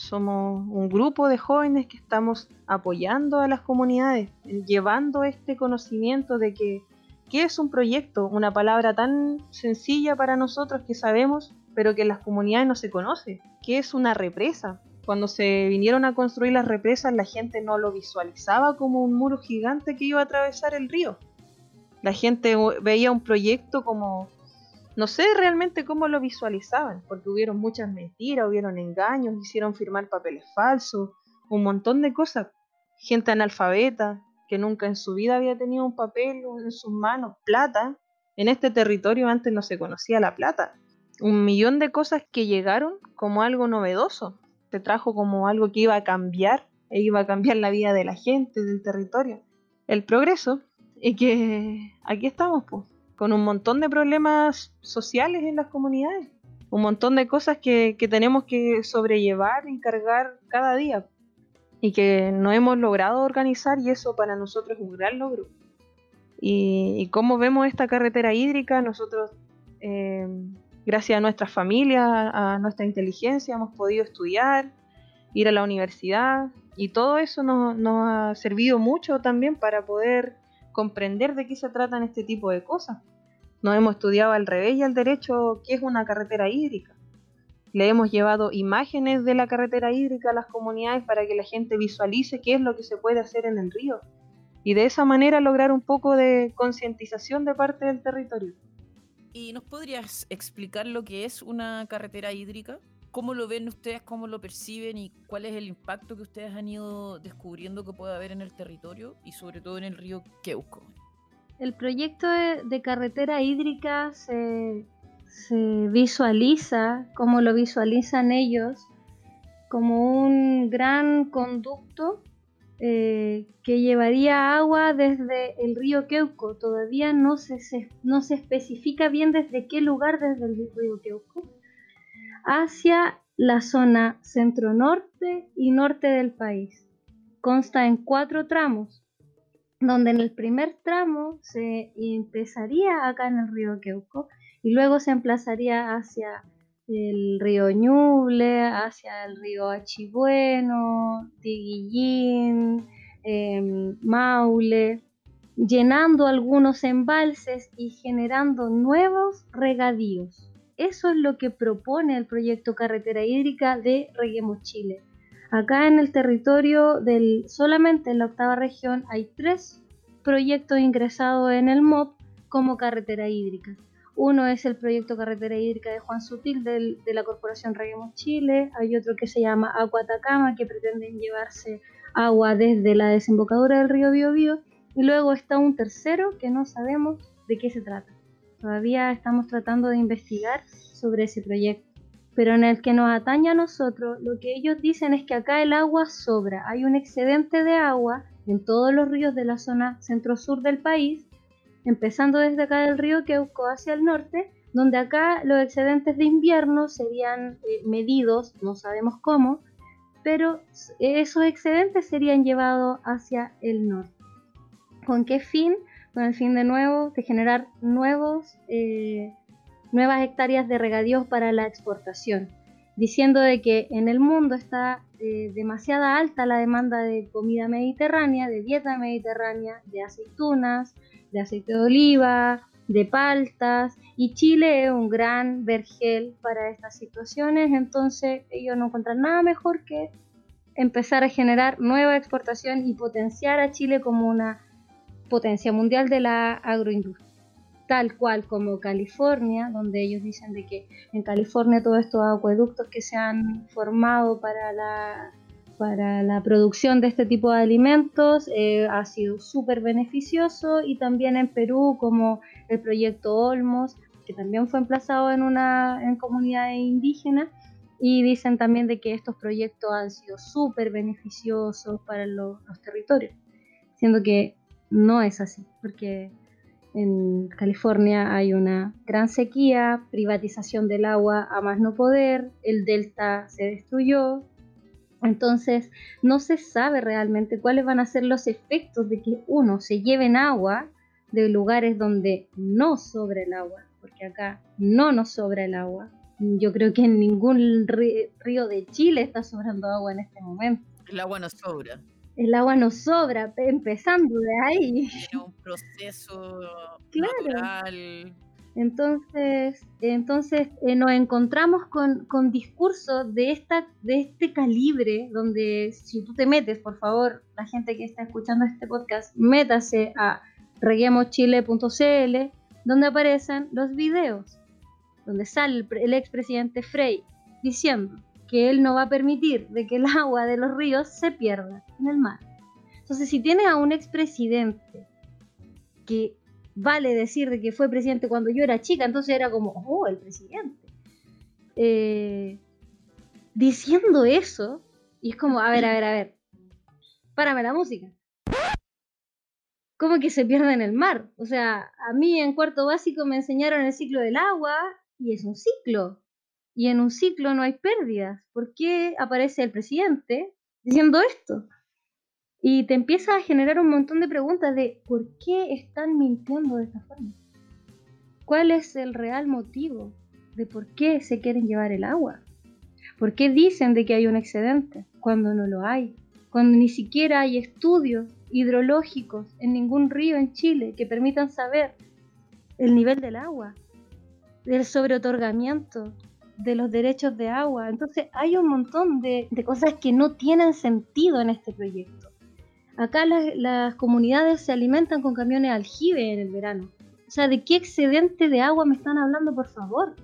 Somos un grupo de jóvenes que estamos apoyando a las comunidades, llevando este conocimiento de que ¿qué es un proyecto? Una palabra tan sencilla para nosotros que sabemos pero que en las comunidades no se conoce. ¿Qué es una represa? Cuando se vinieron a construir las represas, la gente no lo visualizaba como un muro gigante que iba a atravesar el río. La gente veía un proyecto como, no sé realmente cómo lo visualizaban, porque hubieron muchas mentiras, hubieron engaños, hicieron firmar papeles falsos, un montón de cosas. Gente analfabeta, que nunca en su vida había tenido un papel en sus manos, plata. En este territorio antes no se conocía la plata un millón de cosas que llegaron como algo novedoso. Se trajo como algo que iba a cambiar, e iba a cambiar la vida de la gente, del territorio. El progreso, y que aquí estamos, pues, con un montón de problemas sociales en las comunidades, un montón de cosas que, tenemos que sobrellevar y cargar cada día, y que no hemos logrado organizar, y eso para nosotros es un gran logro. Y, y cómo vemos esta carretera hídrica, nosotros eh, gracias a nuestra familia, a nuestra inteligencia, hemos podido estudiar, ir a la universidad y todo eso nos, ha servido mucho también para poder comprender de qué se tratan este tipo de cosas. Nos hemos estudiado al revés y al derecho qué es una carretera hídrica. Le hemos llevado imágenes de la carretera hídrica a las comunidades para que la gente visualice qué es lo que se puede hacer en el río. y de esa manera lograr un poco de concientización de parte del territorio. ¿Y nos podrías explicar lo que es una carretera hídrica? ¿Cómo lo ven ustedes, cómo lo perciben y cuál es el impacto que ustedes han ido descubriendo que puede haber en el territorio y sobre todo en el río Queuco? El proyecto de, carretera hídrica se, se visualiza, como lo visualizan ellos, como un gran conducto eh, que llevaría agua desde el río Queuco. Todavía no se, no se especifica bien desde qué lugar desde el río Queuco, hacia la zona centro-norte y norte del país. Consta en cuatro tramos, donde en el primer tramo se empezaría acá en el río Queuco y luego se emplazaría hacia el río Ñuble, hacia el río Achibueno, Tiguillín, em, Maule, llenando algunos embalses y generando nuevos regadíos. Eso es lo que propone el proyecto Carretera Hídrica de Reguemos Chile. Acá en el territorio del solamente en la octava región hay tres proyectos ingresados en el MOP como carretera hídrica. Uno es el proyecto Carretera Hídrica de Juan Sutil de la Corporación Reguemos Chile. Hay otro que se llama Agua Atacama, que pretenden llevarse agua desde la desembocadura del río Biobío. Y luego está un tercero que no sabemos de qué se trata. Todavía estamos tratando de investigar sobre ese proyecto. Pero en el que nos atañe a nosotros, lo que ellos dicen es que acá el agua sobra. Hay un excedente de agua en todos los ríos de la zona centro-sur del país empezando desde acá del río Queuco hacia el norte, donde acá los excedentes de invierno serían eh, medidos, no sabemos cómo, pero esos excedentes serían llevados hacia el norte. ¿Con qué fin? Con el fin de nuevo de generar nuevos, eh, nuevas hectáreas de regadíos para la exportación, diciendo de que en el mundo está eh, demasiada alta la demanda de comida mediterránea, de dieta mediterránea, de aceitunas, de aceite de oliva, de paltas, y Chile es un gran vergel para estas situaciones, entonces ellos no encuentran nada mejor que empezar a generar nueva exportación y potenciar a Chile como una potencia mundial de la agroindustria. Tal cual como California, donde ellos dicen de que en California todos estos acueductos que se han formado para la para la producción de este tipo de alimentos eh, ha sido súper beneficioso y también en Perú como el proyecto Olmos, que también fue emplazado en una en comunidades indígenas y dicen también de que estos proyectos han sido súper beneficiosos para los territorios, siendo que no es así, porque en California hay una gran sequía, privatización del agua a más no poder, el delta se destruyó, entonces, no se sabe realmente cuáles van a ser los efectos de que uno se lleven agua de lugares donde no sobra el agua, porque acá no nos sobra el agua. Yo creo que en ningún río de Chile está sobrando agua en este momento. El agua no sobra. El agua no sobra, empezando de ahí. Es un proceso natural entonces, entonces eh, nos encontramos con, con discursos de, esta, de este calibre, donde si tú te metes, por favor, la gente que está escuchando este podcast, métase a reguemoschile.cl, donde aparecen los videos, donde sale el, expresidente Frey diciendo que él no va a permitir de que el agua de los ríos se pierda en el mar. Entonces, si tienes a un expresidente que vale decir de que fue presidente cuando yo era chica, entonces era como, oh, el presidente. Eh, diciendo eso, y es como, a ver, a ver, a ver, párame la música. ¿Cómo que se pierde en el mar? O sea, a mí en cuarto básico me enseñaron el ciclo del agua y es un ciclo. Y en un ciclo no hay pérdidas. ¿Por qué aparece el presidente diciendo esto? Y te empieza a generar un montón de preguntas de por qué están mintiendo de esta forma. ¿Cuál es el real motivo de por qué se quieren llevar el agua? ¿Por qué dicen de que hay un excedente cuando no lo hay? Cuando ni siquiera hay estudios hidrológicos en ningún río en Chile que permitan saber el nivel del agua, del sobreotorgamiento, de los derechos de agua. Entonces hay un montón de, de cosas que no tienen sentido en este proyecto. Acá las, las comunidades se alimentan con camiones aljibe en el verano. O sea, ¿de qué excedente de agua me están hablando, por favor?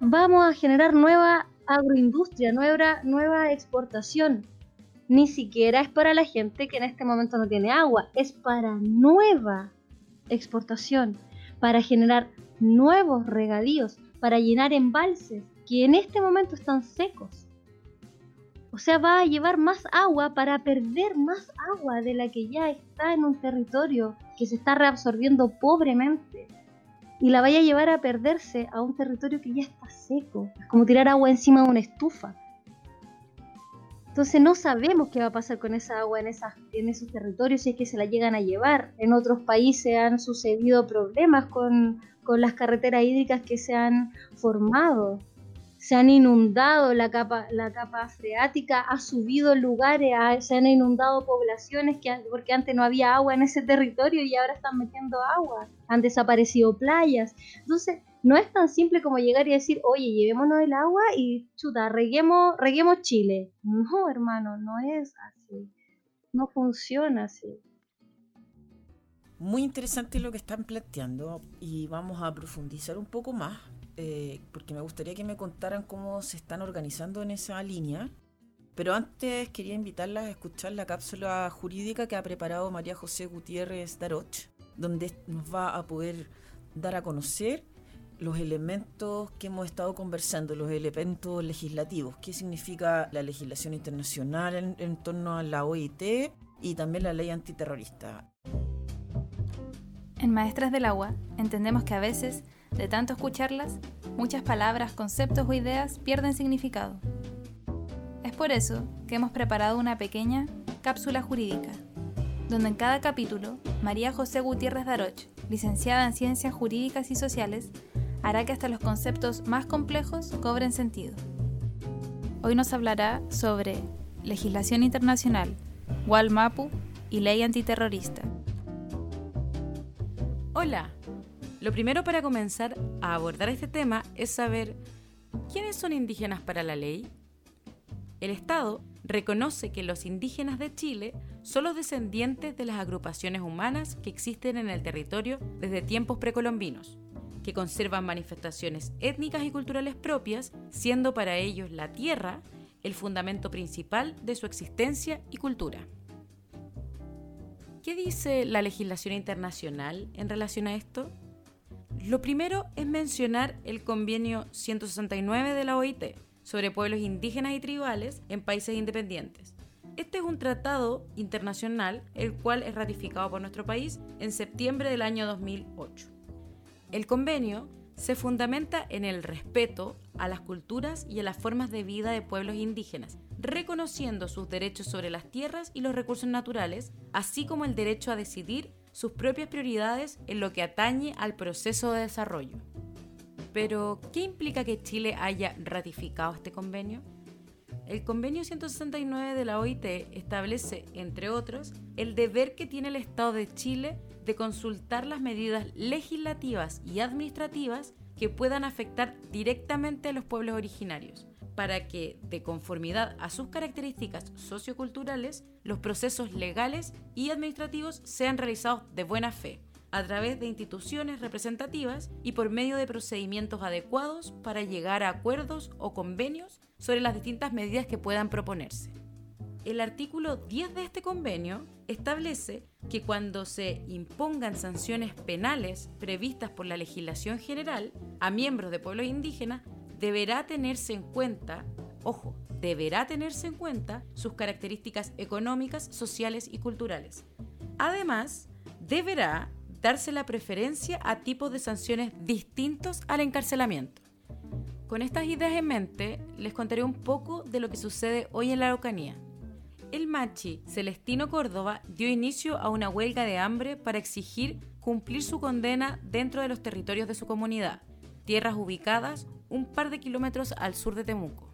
Vamos a generar nueva agroindustria, nueva, nueva exportación. Ni siquiera es para la gente que en este momento no tiene agua, es para nueva exportación, para generar nuevos regadíos, para llenar embalses que en este momento están secos. O sea, va a llevar más agua para perder más agua de la que ya está en un territorio que se está reabsorbiendo pobremente. Y la vaya a llevar a perderse a un territorio que ya está seco. Es como tirar agua encima de una estufa. Entonces no sabemos qué va a pasar con esa agua en, esos territorios si es que se la llegan a llevar. En otros países han sucedido problemas con las carreteras hídricas que se han formado se han inundado la capa, la capa freática, ha subido lugares, se han inundado poblaciones que, porque antes no había agua en ese territorio y ahora están metiendo agua, han desaparecido playas. Entonces, no es tan simple como llegar y decir, oye, llevémonos el agua y chuta, reguemos, reguemos Chile. No, hermano, no es así. No funciona así. Muy interesante lo que están planteando y vamos a profundizar un poco más eh, porque me gustaría que me contaran cómo se están organizando en esa línea. Pero antes quería invitarlas a escuchar la cápsula jurídica que ha preparado María José Gutiérrez Daroch, donde nos va a poder dar a conocer los elementos que hemos estado conversando, los elementos legislativos, qué significa la legislación internacional en, en torno a la OIT y también la ley antiterrorista. En Maestras del Agua entendemos que a veces de tanto escucharlas, muchas palabras, conceptos o ideas pierden significado. Es por eso que hemos preparado una pequeña cápsula jurídica, donde en cada capítulo María José Gutiérrez Daroch, licenciada en Ciencias Jurídicas y Sociales, hará que hasta los conceptos más complejos cobren sentido. Hoy nos hablará sobre legislación internacional, WALMAPU y ley antiterrorista. Hola, lo primero para comenzar a abordar este tema es saber quiénes son indígenas para la ley. El Estado reconoce que los indígenas de Chile son los descendientes de las agrupaciones humanas que existen en el territorio desde tiempos precolombinos, que conservan manifestaciones étnicas y culturales propias, siendo para ellos la tierra el fundamento principal de su existencia y cultura. ¿Qué dice la legislación internacional en relación a esto? Lo primero es mencionar el convenio 169 de la OIT sobre pueblos indígenas y tribales en países independientes. Este es un tratado internacional el cual es ratificado por nuestro país en septiembre del año 2008. El convenio se fundamenta en el respeto a las culturas y a las formas de vida de pueblos indígenas, reconociendo sus derechos sobre las tierras y los recursos naturales, así como el derecho a decidir sus propias prioridades en lo que atañe al proceso de desarrollo. Pero, ¿qué implica que Chile haya ratificado este convenio? El convenio 169 de la OIT establece, entre otros, el deber que tiene el Estado de Chile de consultar las medidas legislativas y administrativas que puedan afectar directamente a los pueblos originarios, para que, de conformidad a sus características socioculturales, los procesos legales y administrativos sean realizados de buena fe, a través de instituciones representativas y por medio de procedimientos adecuados para llegar a acuerdos o convenios sobre las distintas medidas que puedan proponerse. El artículo 10 de este convenio establece que cuando se impongan sanciones penales previstas por la legislación general a miembros de pueblos indígenas, deberá tenerse en cuenta, ojo, deberá tenerse en cuenta sus características económicas, sociales y culturales. Además, deberá darse la preferencia a tipos de sanciones distintos al encarcelamiento. Con estas ideas en mente, les contaré un poco de lo que sucede hoy en la Araucanía. El Machi Celestino Córdoba dio inicio a una huelga de hambre para exigir cumplir su condena dentro de los territorios de su comunidad, tierras ubicadas un par de kilómetros al sur de Temuco.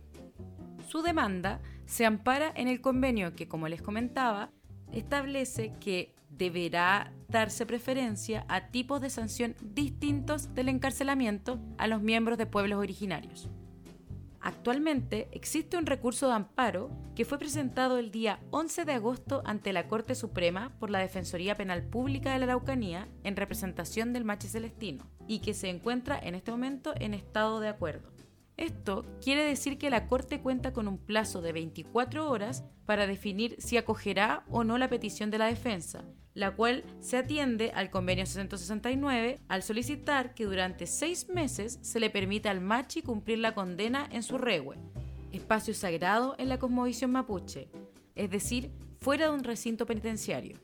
Su demanda se ampara en el convenio que, como les comentaba, establece que deberá darse preferencia a tipos de sanción distintos del encarcelamiento a los miembros de pueblos originarios. Actualmente existe un recurso de amparo que fue presentado el día 11 de agosto ante la Corte Suprema por la Defensoría Penal Pública de la Araucanía en representación del Machi Celestino y que se encuentra en este momento en estado de acuerdo. Esto quiere decir que la Corte cuenta con un plazo de 24 horas para definir si acogerá o no la petición de la defensa, la cual se atiende al convenio 669 al solicitar que durante seis meses se le permita al machi cumplir la condena en su regue, espacio sagrado en la cosmovisión mapuche, es decir, fuera de un recinto penitenciario.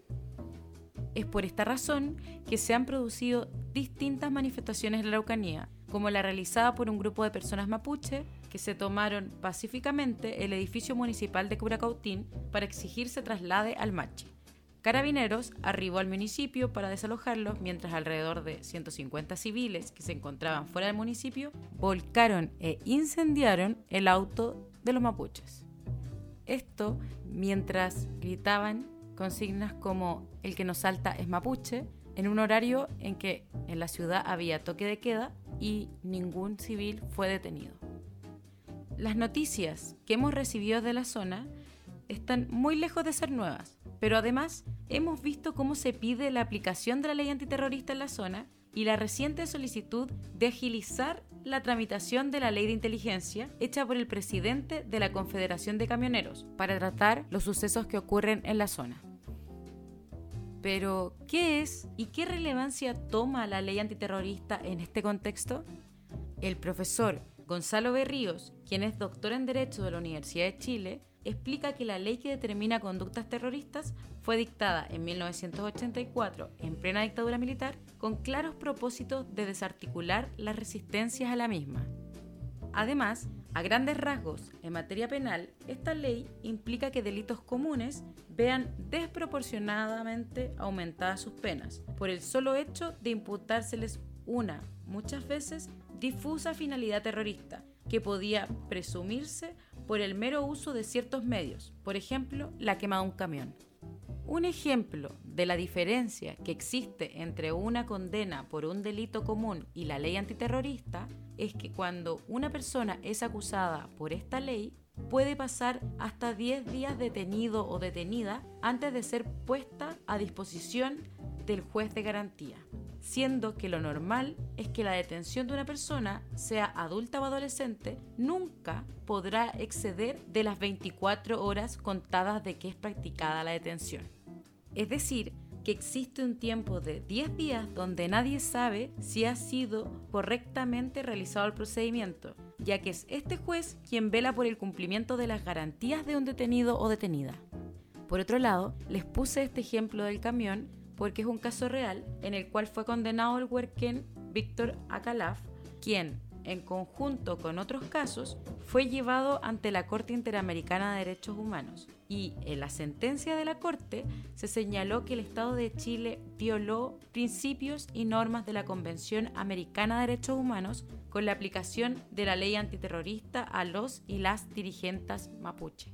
Es por esta razón que se han producido distintas manifestaciones en la Araucanía, como la realizada por un grupo de personas mapuche que se tomaron pacíficamente el edificio municipal de Curacautín para exigir se traslade al Machi. Carabineros arribó al municipio para desalojarlos mientras alrededor de 150 civiles que se encontraban fuera del municipio volcaron e incendiaron el auto de los mapuches. Esto mientras gritaban consignas como el que nos salta es mapuche, en un horario en que en la ciudad había toque de queda y ningún civil fue detenido. Las noticias que hemos recibido de la zona están muy lejos de ser nuevas, pero además hemos visto cómo se pide la aplicación de la ley antiterrorista en la zona y la reciente solicitud de agilizar la tramitación de la ley de inteligencia hecha por el presidente de la Confederación de Camioneros para tratar los sucesos que ocurren en la zona. Pero, ¿qué es y qué relevancia toma la ley antiterrorista en este contexto? El profesor Gonzalo Berríos, quien es doctor en Derecho de la Universidad de Chile, explica que la ley que determina conductas terroristas fue dictada en 1984, en plena dictadura militar, con claros propósitos de desarticular las resistencias a la misma. Además, a grandes rasgos, en materia penal, esta ley implica que delitos comunes vean desproporcionadamente aumentadas sus penas por el solo hecho de imputárseles una, muchas veces, difusa finalidad terrorista, que podía presumirse por el mero uso de ciertos medios, por ejemplo, la quema de un camión. Un ejemplo de la diferencia que existe entre una condena por un delito común y la ley antiterrorista es que cuando una persona es acusada por esta ley, puede pasar hasta 10 días detenido o detenida antes de ser puesta a disposición del juez de garantía, siendo que lo normal es que la detención de una persona, sea adulta o adolescente, nunca podrá exceder de las 24 horas contadas de que es practicada la detención. Es decir, que existe un tiempo de 10 días donde nadie sabe si ha sido correctamente realizado el procedimiento, ya que es este juez quien vela por el cumplimiento de las garantías de un detenido o detenida. Por otro lado, les puse este ejemplo del camión porque es un caso real en el cual fue condenado el huerquén Víctor Akalaf, quien, en conjunto con otros casos, fue llevado ante la Corte Interamericana de Derechos Humanos. Y en la sentencia de la Corte se señaló que el Estado de Chile violó principios y normas de la Convención Americana de Derechos Humanos con la aplicación de la ley antiterrorista a los y las dirigentes mapuche.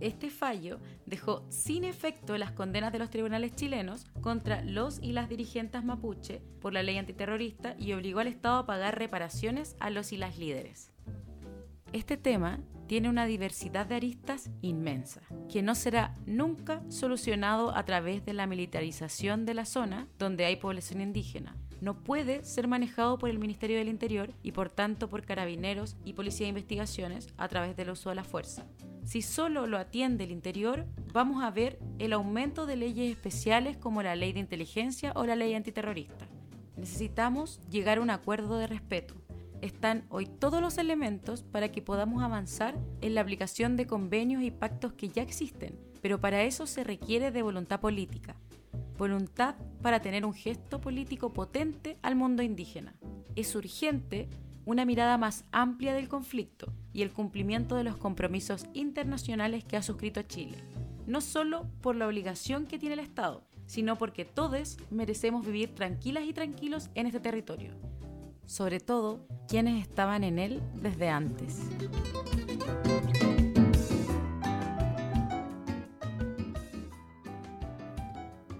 Este fallo dejó sin efecto las condenas de los tribunales chilenos contra los y las dirigentes mapuche por la ley antiterrorista y obligó al Estado a pagar reparaciones a los y las líderes. Este tema tiene una diversidad de aristas inmensa, que no será nunca solucionado a través de la militarización de la zona donde hay población indígena. No puede ser manejado por el Ministerio del Interior y por tanto por carabineros y policía de investigaciones a través del uso de la fuerza. Si solo lo atiende el interior, vamos a ver el aumento de leyes especiales como la ley de inteligencia o la ley antiterrorista. Necesitamos llegar a un acuerdo de respeto. Están hoy todos los elementos para que podamos avanzar en la aplicación de convenios y pactos que ya existen, pero para eso se requiere de voluntad política. Voluntad para tener un gesto político potente al mundo indígena. Es urgente una mirada más amplia del conflicto y el cumplimiento de los compromisos internacionales que ha suscrito Chile, no solo por la obligación que tiene el Estado, sino porque todos merecemos vivir tranquilas y tranquilos en este territorio, sobre todo quienes estaban en él desde antes.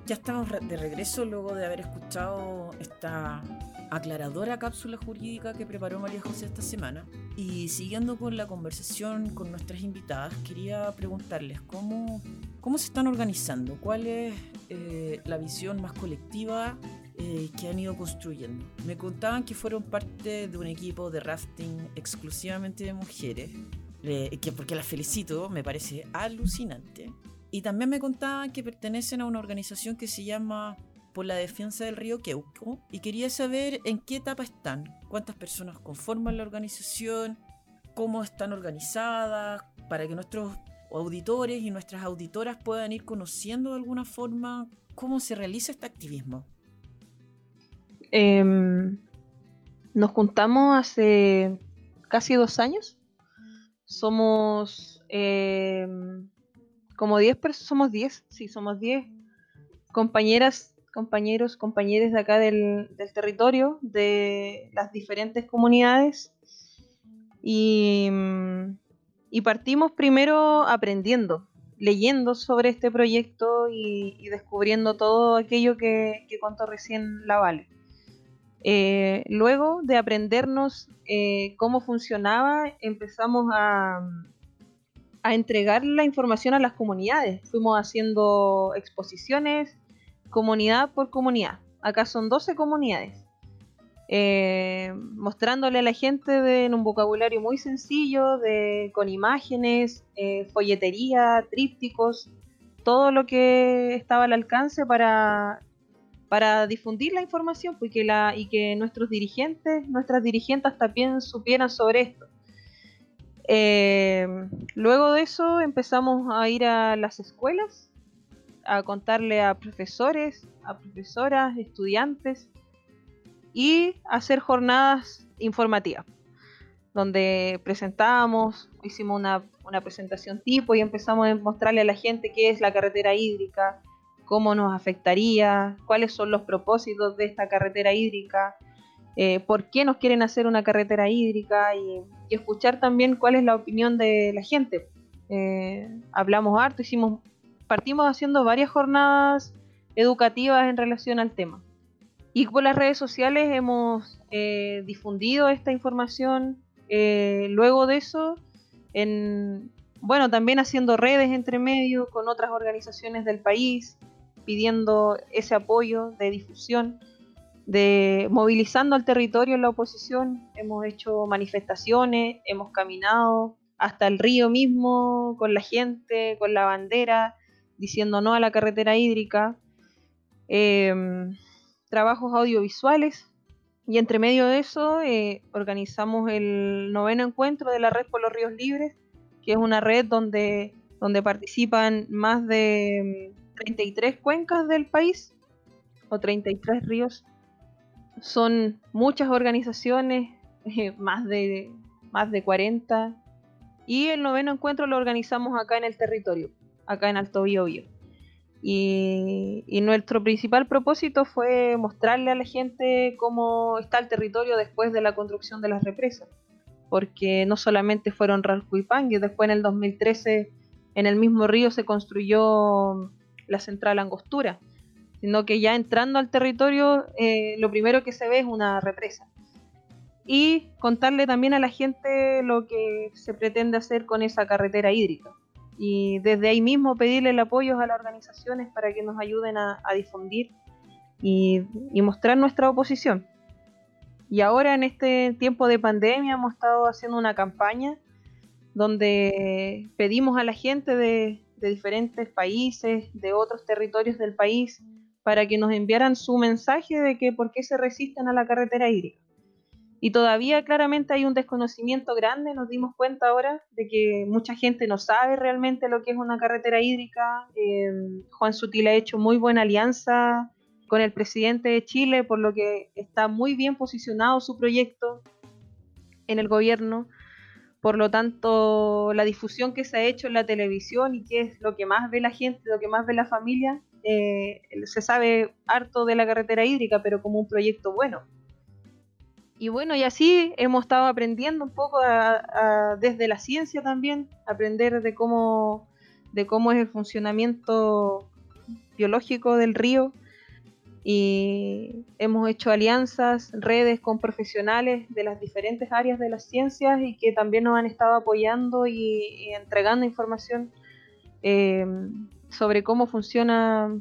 Ya estamos de regreso luego de haber escuchado esta aclaradora cápsula jurídica que preparó María José esta semana. Y siguiendo con la conversación con nuestras invitadas, quería preguntarles cómo, cómo se están organizando, cuál es eh, la visión más colectiva eh, que han ido construyendo. Me contaban que fueron parte de un equipo de rafting exclusivamente de mujeres, eh, que porque las felicito, me parece alucinante. Y también me contaban que pertenecen a una organización que se llama por la defensa del río Queuco y quería saber en qué etapa están, cuántas personas conforman la organización, cómo están organizadas, para que nuestros auditores y nuestras auditoras puedan ir conociendo de alguna forma cómo se realiza este activismo. Em, nos juntamos hace casi dos años. Somos em, como 10 personas, somos 10, sí, somos 10 compañeras, compañeros, compañeros de acá del, territorio, de las diferentes comunidades. Y, partimos primero aprendiendo, leyendo sobre este proyecto y, descubriendo todo aquello que, que contó recién la Vale. Eh, luego de aprendernos eh, cómo funcionaba, empezamos a, a, entregar la información a las comunidades. Fuimos haciendo exposiciones comunidad por comunidad. Acá son 12 comunidades. Eh, mostrándole a la gente en un vocabulario muy sencillo, de, con imágenes, folletería, trípticos, todo lo que estaba al alcance para para difundir la información porque la, y que nuestros dirigentes, nuestras dirigentes también supieran sobre esto. Eh, luego de eso empezamos a ir a las escuelas, a contarle a profesores, a profesoras, estudiantes y hacer jornadas informativas, donde presentábamos, hicimos una, una presentación tipo y empezamos a mostrarle a la gente qué es la carretera hídrica, cómo nos afectaría, cuáles son los propósitos de esta carretera hídrica, eh, por qué nos quieren hacer una carretera hídrica y, escuchar también cuál es la opinión de la gente. Eh, hablamos harto, hicimos, partimos haciendo varias jornadas educativas en relación al tema. Y por las redes sociales hemos eh, difundido esta información. luego de eso, en, bueno, también haciendo redes entre medio con otras organizaciones del país, pidiendo ese apoyo de difusión, de movilizando al territorio en la oposición. Hemos hecho manifestaciones, hemos caminado hasta el río mismo con la gente, con la bandera, diciendo no a la carretera hídrica. Em, trabajos audiovisuales y entre medio de eso eh, organizamos el noveno encuentro de la Red por los Ríos Libres, que es una red donde, donde participan más de 33 cuencas del país o 33 ríos. Son muchas organizaciones, más, de, más de 40. Y el noveno encuentro lo organizamos acá en el territorio, acá en Alto Biobío. Y, y, nuestro principal propósito fue mostrarle a la gente cómo está el territorio después de la construcción de las represas. Porque no solamente fueron Ralco y Pangue, después en el 2013 en el mismo río se construyó la central Angostura, sino que ya entrando al territorio eh, lo primero que se ve es una represa. Y contarle también a la gente lo que se pretende hacer con esa carretera hídrica. Y desde ahí mismo pedirle el apoyo a las organizaciones para que nos ayuden a, difundir y, mostrar nuestra oposición. Y ahora en este tiempo de pandemia hemos estado haciendo una campaña donde pedimos a la gente de diferentes países, de otros territorios del país, para que nos enviaran su mensaje de que por qué se resisten a la carretera hídrica. Y todavía claramente hay un desconocimiento grande, nos dimos cuenta ahora de que mucha gente no sabe realmente lo que es una carretera hídrica. Eh, Juan Sutil ha hecho muy buena alianza con el presidente de Chile, por lo que está muy bien posicionado su proyecto en el gobierno. Por lo tanto, la difusión que se ha hecho en la televisión y que es lo que más ve la gente, lo que más ve la familia, eh, se sabe harto de la carretera hídrica, pero como un proyecto bueno. Y bueno, y así hemos estado aprendiendo un poco desde la ciencia también, aprender de cómo, de cómo es el funcionamiento biológico del río y hemos hecho alianzas, redes con profesionales de las diferentes áreas de las ciencias y que también nos han estado apoyando y, entregando información eh, sobre cómo funciona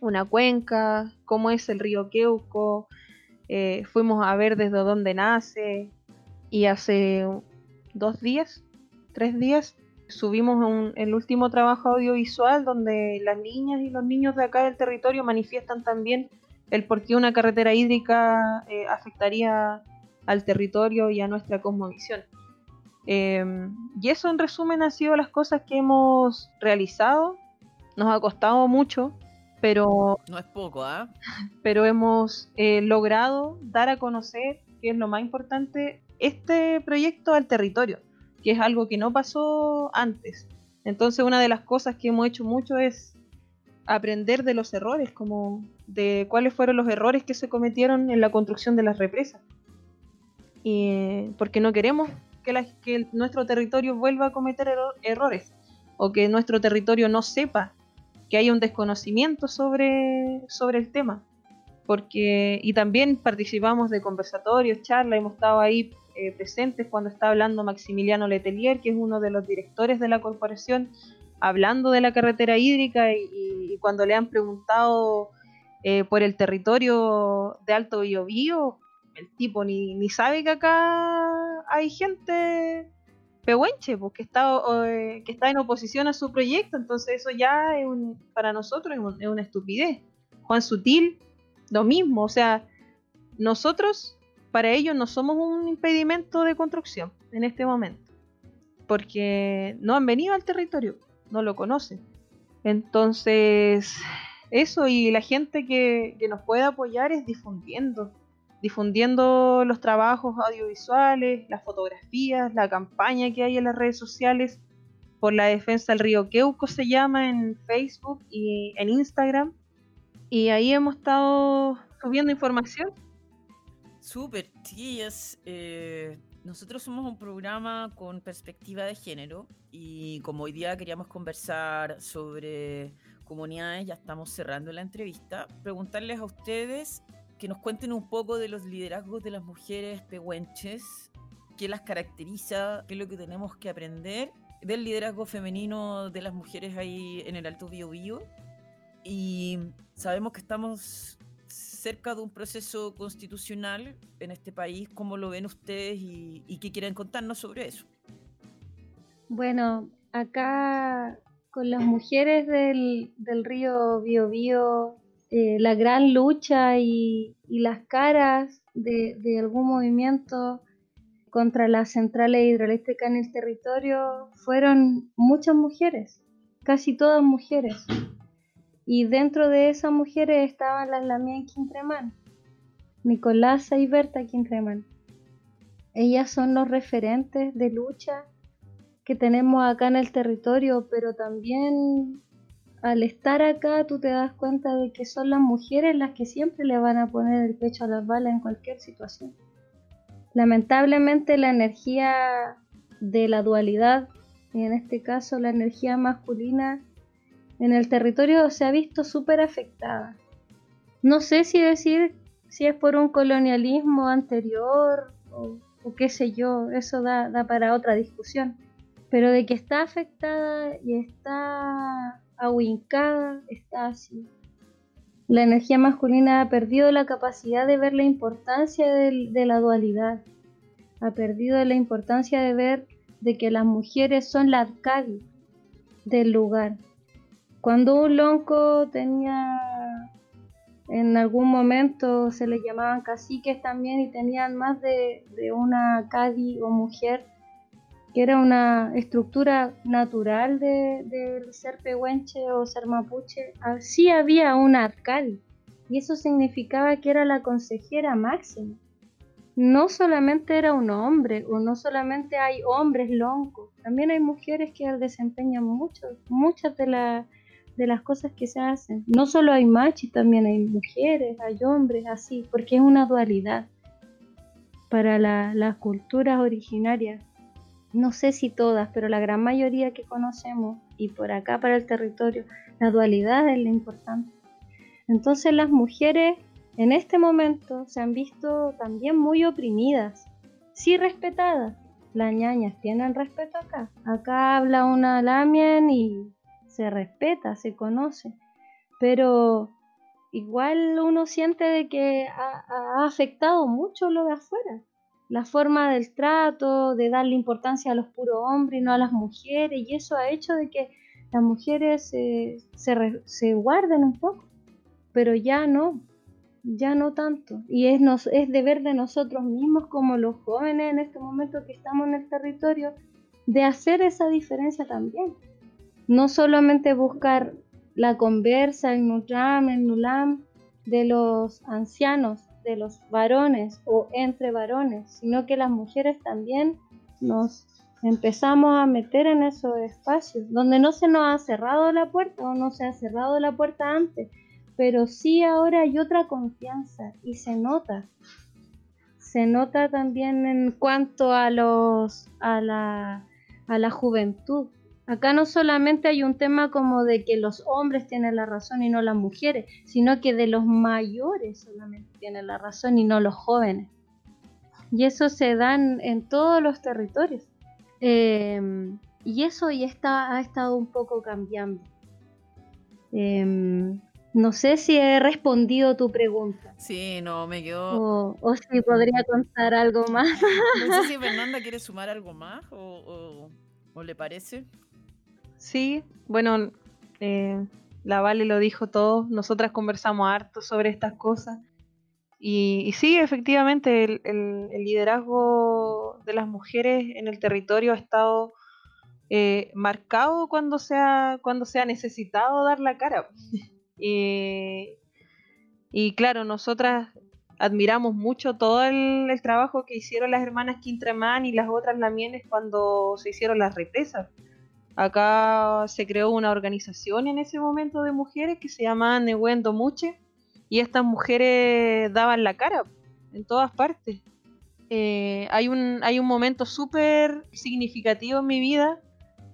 una cuenca, cómo es el río Queuco, eh, fuimos a ver desde dónde nace y hace dos días, tres días, subimos el último trabajo audiovisual donde las niñas y los niños de acá del territorio manifiestan también el por qué una carretera hídrica eh, afectaría al territorio y a nuestra cosmovisión. Em, y eso en resumen ha sido las cosas que hemos realizado. Nos ha costado mucho, pero... No es poco, ¿ah? Pero hemos eh, logrado dar a conocer, que es lo más importante, este proyecto al territorio, que es algo que no pasó antes. Entonces una de las cosas que hemos hecho mucho es aprender de los errores, como de cuáles fueron los errores que se cometieron en la construcción de las represas. Y, porque no queremos que, que nuestro territorio vuelva a cometer errores o que nuestro territorio no sepa que haya un desconocimiento sobre, sobre el tema. Porque, y también participamos de conversatorios, charlas, hemos estado ahí eh, presentes cuando está hablando Maximiliano Letelier, que es uno de los directores de la corporación, hablando de la carretera hídrica y, cuando le han preguntado eh, por el territorio de Alto Biobío, el tipo ni, ni sabe que acá hay gente pehuenche, pues, que, está, eh, que está en oposición a su proyecto, entonces eso ya es un, para nosotros es, una estupidez. Juan Sutil, lo mismo, o sea, nosotros para ellos no somos un impedimento de construcción en este momento, porque no han venido al territorio, no lo conocen. Entonces, eso y la gente que, nos puede apoyar es difundiendo, difundiendo los trabajos audiovisuales, las fotografías, la campaña que hay en las redes sociales por la defensa del río Queuco se llama en Facebook y en Instagram. Y ahí hemos estado subiendo información Súper, chiquillas. Eh, nosotros somos un programa con perspectiva de género y como hoy día queríamos conversar sobre comunidades, ya estamos cerrando la entrevista, preguntarles a ustedes que nos cuenten un poco de los liderazgos de las mujeres pehuenches, qué las caracteriza, qué es lo que tenemos que aprender del liderazgo femenino de las mujeres ahí en el Alto Biobío. Y sabemos que estamos cerca de un proceso constitucional en este país. ¿Cómo lo ven ustedes y, qué quieren contarnos sobre eso? Bueno, acá con las mujeres del, río Biobío, eh, la gran lucha y, las caras de, algún movimiento contra las centrales hidroeléctricas en el territorio fueron muchas mujeres, casi todas mujeres. Y dentro de esas mujeres estaban las Lamien Quintremán, Nicolasa y Berta Quintremán. Ellas son los referentes de lucha que tenemos acá en el territorio, pero también al estar acá tú te das cuenta de que son las mujeres las que siempre le van a poner el pecho a las balas en cualquier situación. Lamentablemente la energía de la dualidad, y en este caso la energía masculina, en el territorio se ha visto súper afectada. No sé si decir si es por un colonialismo anterior o, qué sé yo, eso da, da, para otra discusión. Pero de que está afectada y está ahuincada, está así. La energía masculina ha perdido la capacidad de ver la importancia de, la dualidad. Ha perdido la importancia de ver de que las mujeres son la Arcadi del lugar, cuando un lonco tenía, en algún momento se le llamaban caciques también y tenían más de, una cadi o mujer, que era una estructura natural del de ser pehuenche o ser mapuche, sí había una arcadi y eso significaba que era la consejera máxima. No solamente era un hombre o no solamente hay hombres loncos, también hay mujeres que desempeñan mucho, muchas de las de las cosas que se hacen. No solo hay machos, también hay mujeres, hay hombres, así, porque es una dualidad para las culturas originarias. No sé si todas, pero la gran mayoría que conocemos y por acá para el territorio, la dualidad es lo importante. Entonces las mujeres en este momento se han visto también muy oprimidas, sí respetadas. Las ñañas tienen respeto acá. Acá habla una lamien y se respeta, se conoce. Pero igual uno siente de que ha, afectado mucho lo de afuera. La forma del trato, de darle importancia a los puros hombres y no a las mujeres, y eso ha hecho de que las mujeres se, se guarden un poco, pero ya no, ya no tanto. Y es, nos, es deber de nosotros mismos como los jóvenes en este momento que estamos en el territorio de hacer esa diferencia también. No solamente buscar la conversa, el nutram, el nulam de los ancianos, de los varones o entre varones, sino que las mujeres también nos empezamos a meter en esos espacios donde no se nos ha cerrado la puerta o no se ha cerrado la puerta antes, pero sí ahora hay otra confianza y se nota. Se nota también en cuanto a los a la, a la juventud. Acá no solamente hay un tema como de que los hombres tienen la razón y no las mujeres, sino que de los mayores solamente tienen la razón y no los jóvenes. Y eso se da en, todos los territorios. Em, y eso ya está, ha estado un poco cambiando. Em, no sé si he respondido tu pregunta. Sí, no, me quedó. O, si podría contar algo más. No sé si Fernanda quiere sumar algo más o, le parece. Sí, bueno, eh, la Vale lo dijo todo. Nosotras conversamos harto sobre estas cosas. Y, sí, efectivamente, el, liderazgo de las mujeres en el territorio ha estado eh, marcado cuando se, ha, cuando se necesitado dar la cara. Y claro, nosotras admiramos mucho todo el, trabajo que hicieron las hermanas Quintremán y las otras Lamienes cuando se hicieron las represas. Acá se creó una organización en ese momento de mujeres que se llamaba Nehuendo Muche y estas mujeres daban la cara en todas partes. Eh, hay, un, hay un momento súper significativo en mi vida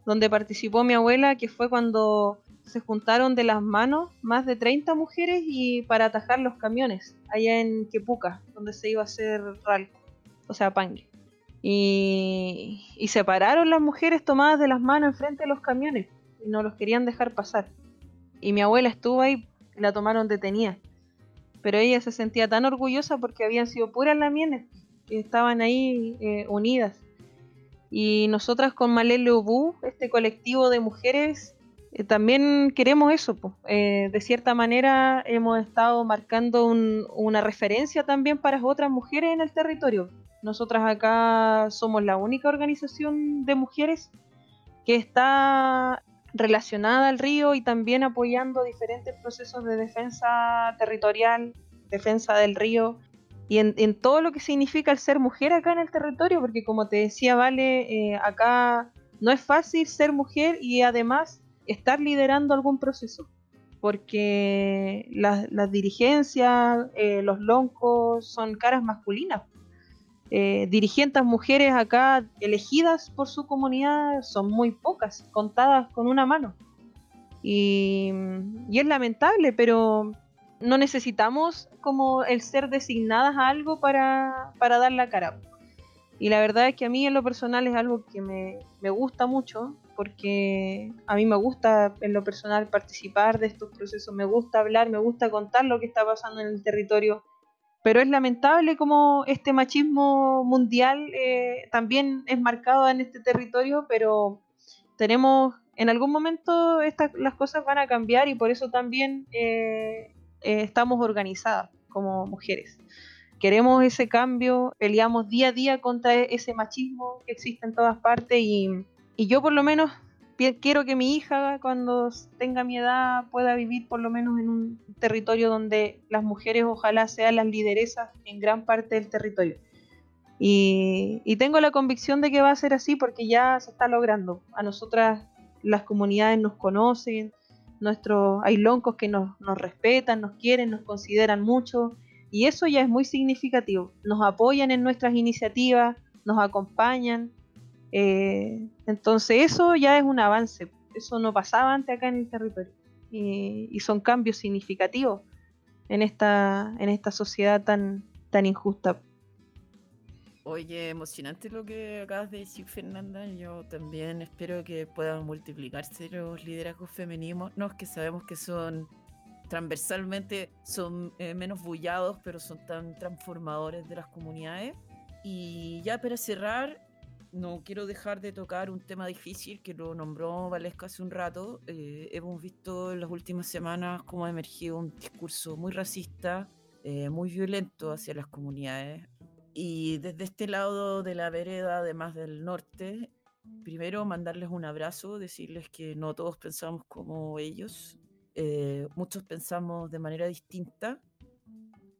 donde participó mi abuela, que fue cuando se juntaron de las manos más de 30 mujeres y para atajar los camiones allá en Quepuca, donde se iba a hacer RAL, o sea, pangue. Y, y separaron las mujeres tomadas de las manos enfrente de los camiones y no los querían dejar pasar. Y mi abuela estuvo ahí, la tomaron detenida. Pero ella se sentía tan orgullosa porque habían sido puras lamienes y estaban ahí eh, unidas. Y nosotras con Malele Ubu, este colectivo de mujeres, eh, también queremos eso. Eh, de cierta manera hemos estado marcando una referencia también para otras mujeres en el territorio. Nosotras acá somos la única organización de mujeres que está relacionada al río y también apoyando diferentes procesos de defensa territorial, defensa del río y en, todo lo que significa el ser mujer acá en el territorio, porque como te decía, Vale, eh, acá no es fácil ser mujer y además estar liderando algún proceso, porque las, dirigencias, eh, los loncos son caras masculinas. Eh, dirigentes mujeres acá elegidas por su comunidad son muy pocas, contadas con una mano. Y, y, es lamentable, pero no necesitamos como el ser designadas a algo para, para dar la cara. Y la verdad es que a mí en lo personal es algo que me, me gusta mucho, porque a mí me gusta en lo personal participar de estos procesos, me gusta hablar, me gusta contar lo que está pasando en el territorio, pero es lamentable como este machismo mundial eh, también es marcado en este territorio, pero tenemos, en algún momento estas, las cosas van a cambiar y por eso también eh, eh, estamos organizadas como mujeres. Queremos ese cambio, peleamos día a día contra ese machismo que existe en todas partes y y yo por lo menos quiero que mi hija cuando tenga mi edad pueda vivir por lo menos en un territorio donde las mujeres ojalá sean las lideresas en gran parte del territorio. Y, tengo la convicción de que va a ser así porque ya se está logrando. A nosotras las comunidades nos conocen, nuestros, hay loncos que nos, nos respetan, nos quieren, nos consideran mucho y eso ya es muy significativo. Nos apoyan en nuestras iniciativas, nos acompañan eh, entonces eso ya es un avance, eso no pasaba antes acá en el territorio y, son cambios significativos. en esta, en esta sociedad tan, tan injusta. Oye, emocionante lo que acabas de decir, Fernanda. Yo también espero que puedan multiplicarse los liderazgos femeninos, que sabemos que son transversalmente, son eh, menos bullados, pero son tan transformadores de las comunidades. Y ya para cerrar, no quiero dejar de tocar un tema difícil que lo nombró Valesca hace un rato. Eh, hemos visto en las últimas semanas cómo ha emergido un discurso muy racista, eh, muy violento hacia las comunidades. Y desde este lado de la vereda, además del norte, primero mandarles un abrazo, decirles que no todos pensamos como ellos, eh, muchos pensamos de manera distinta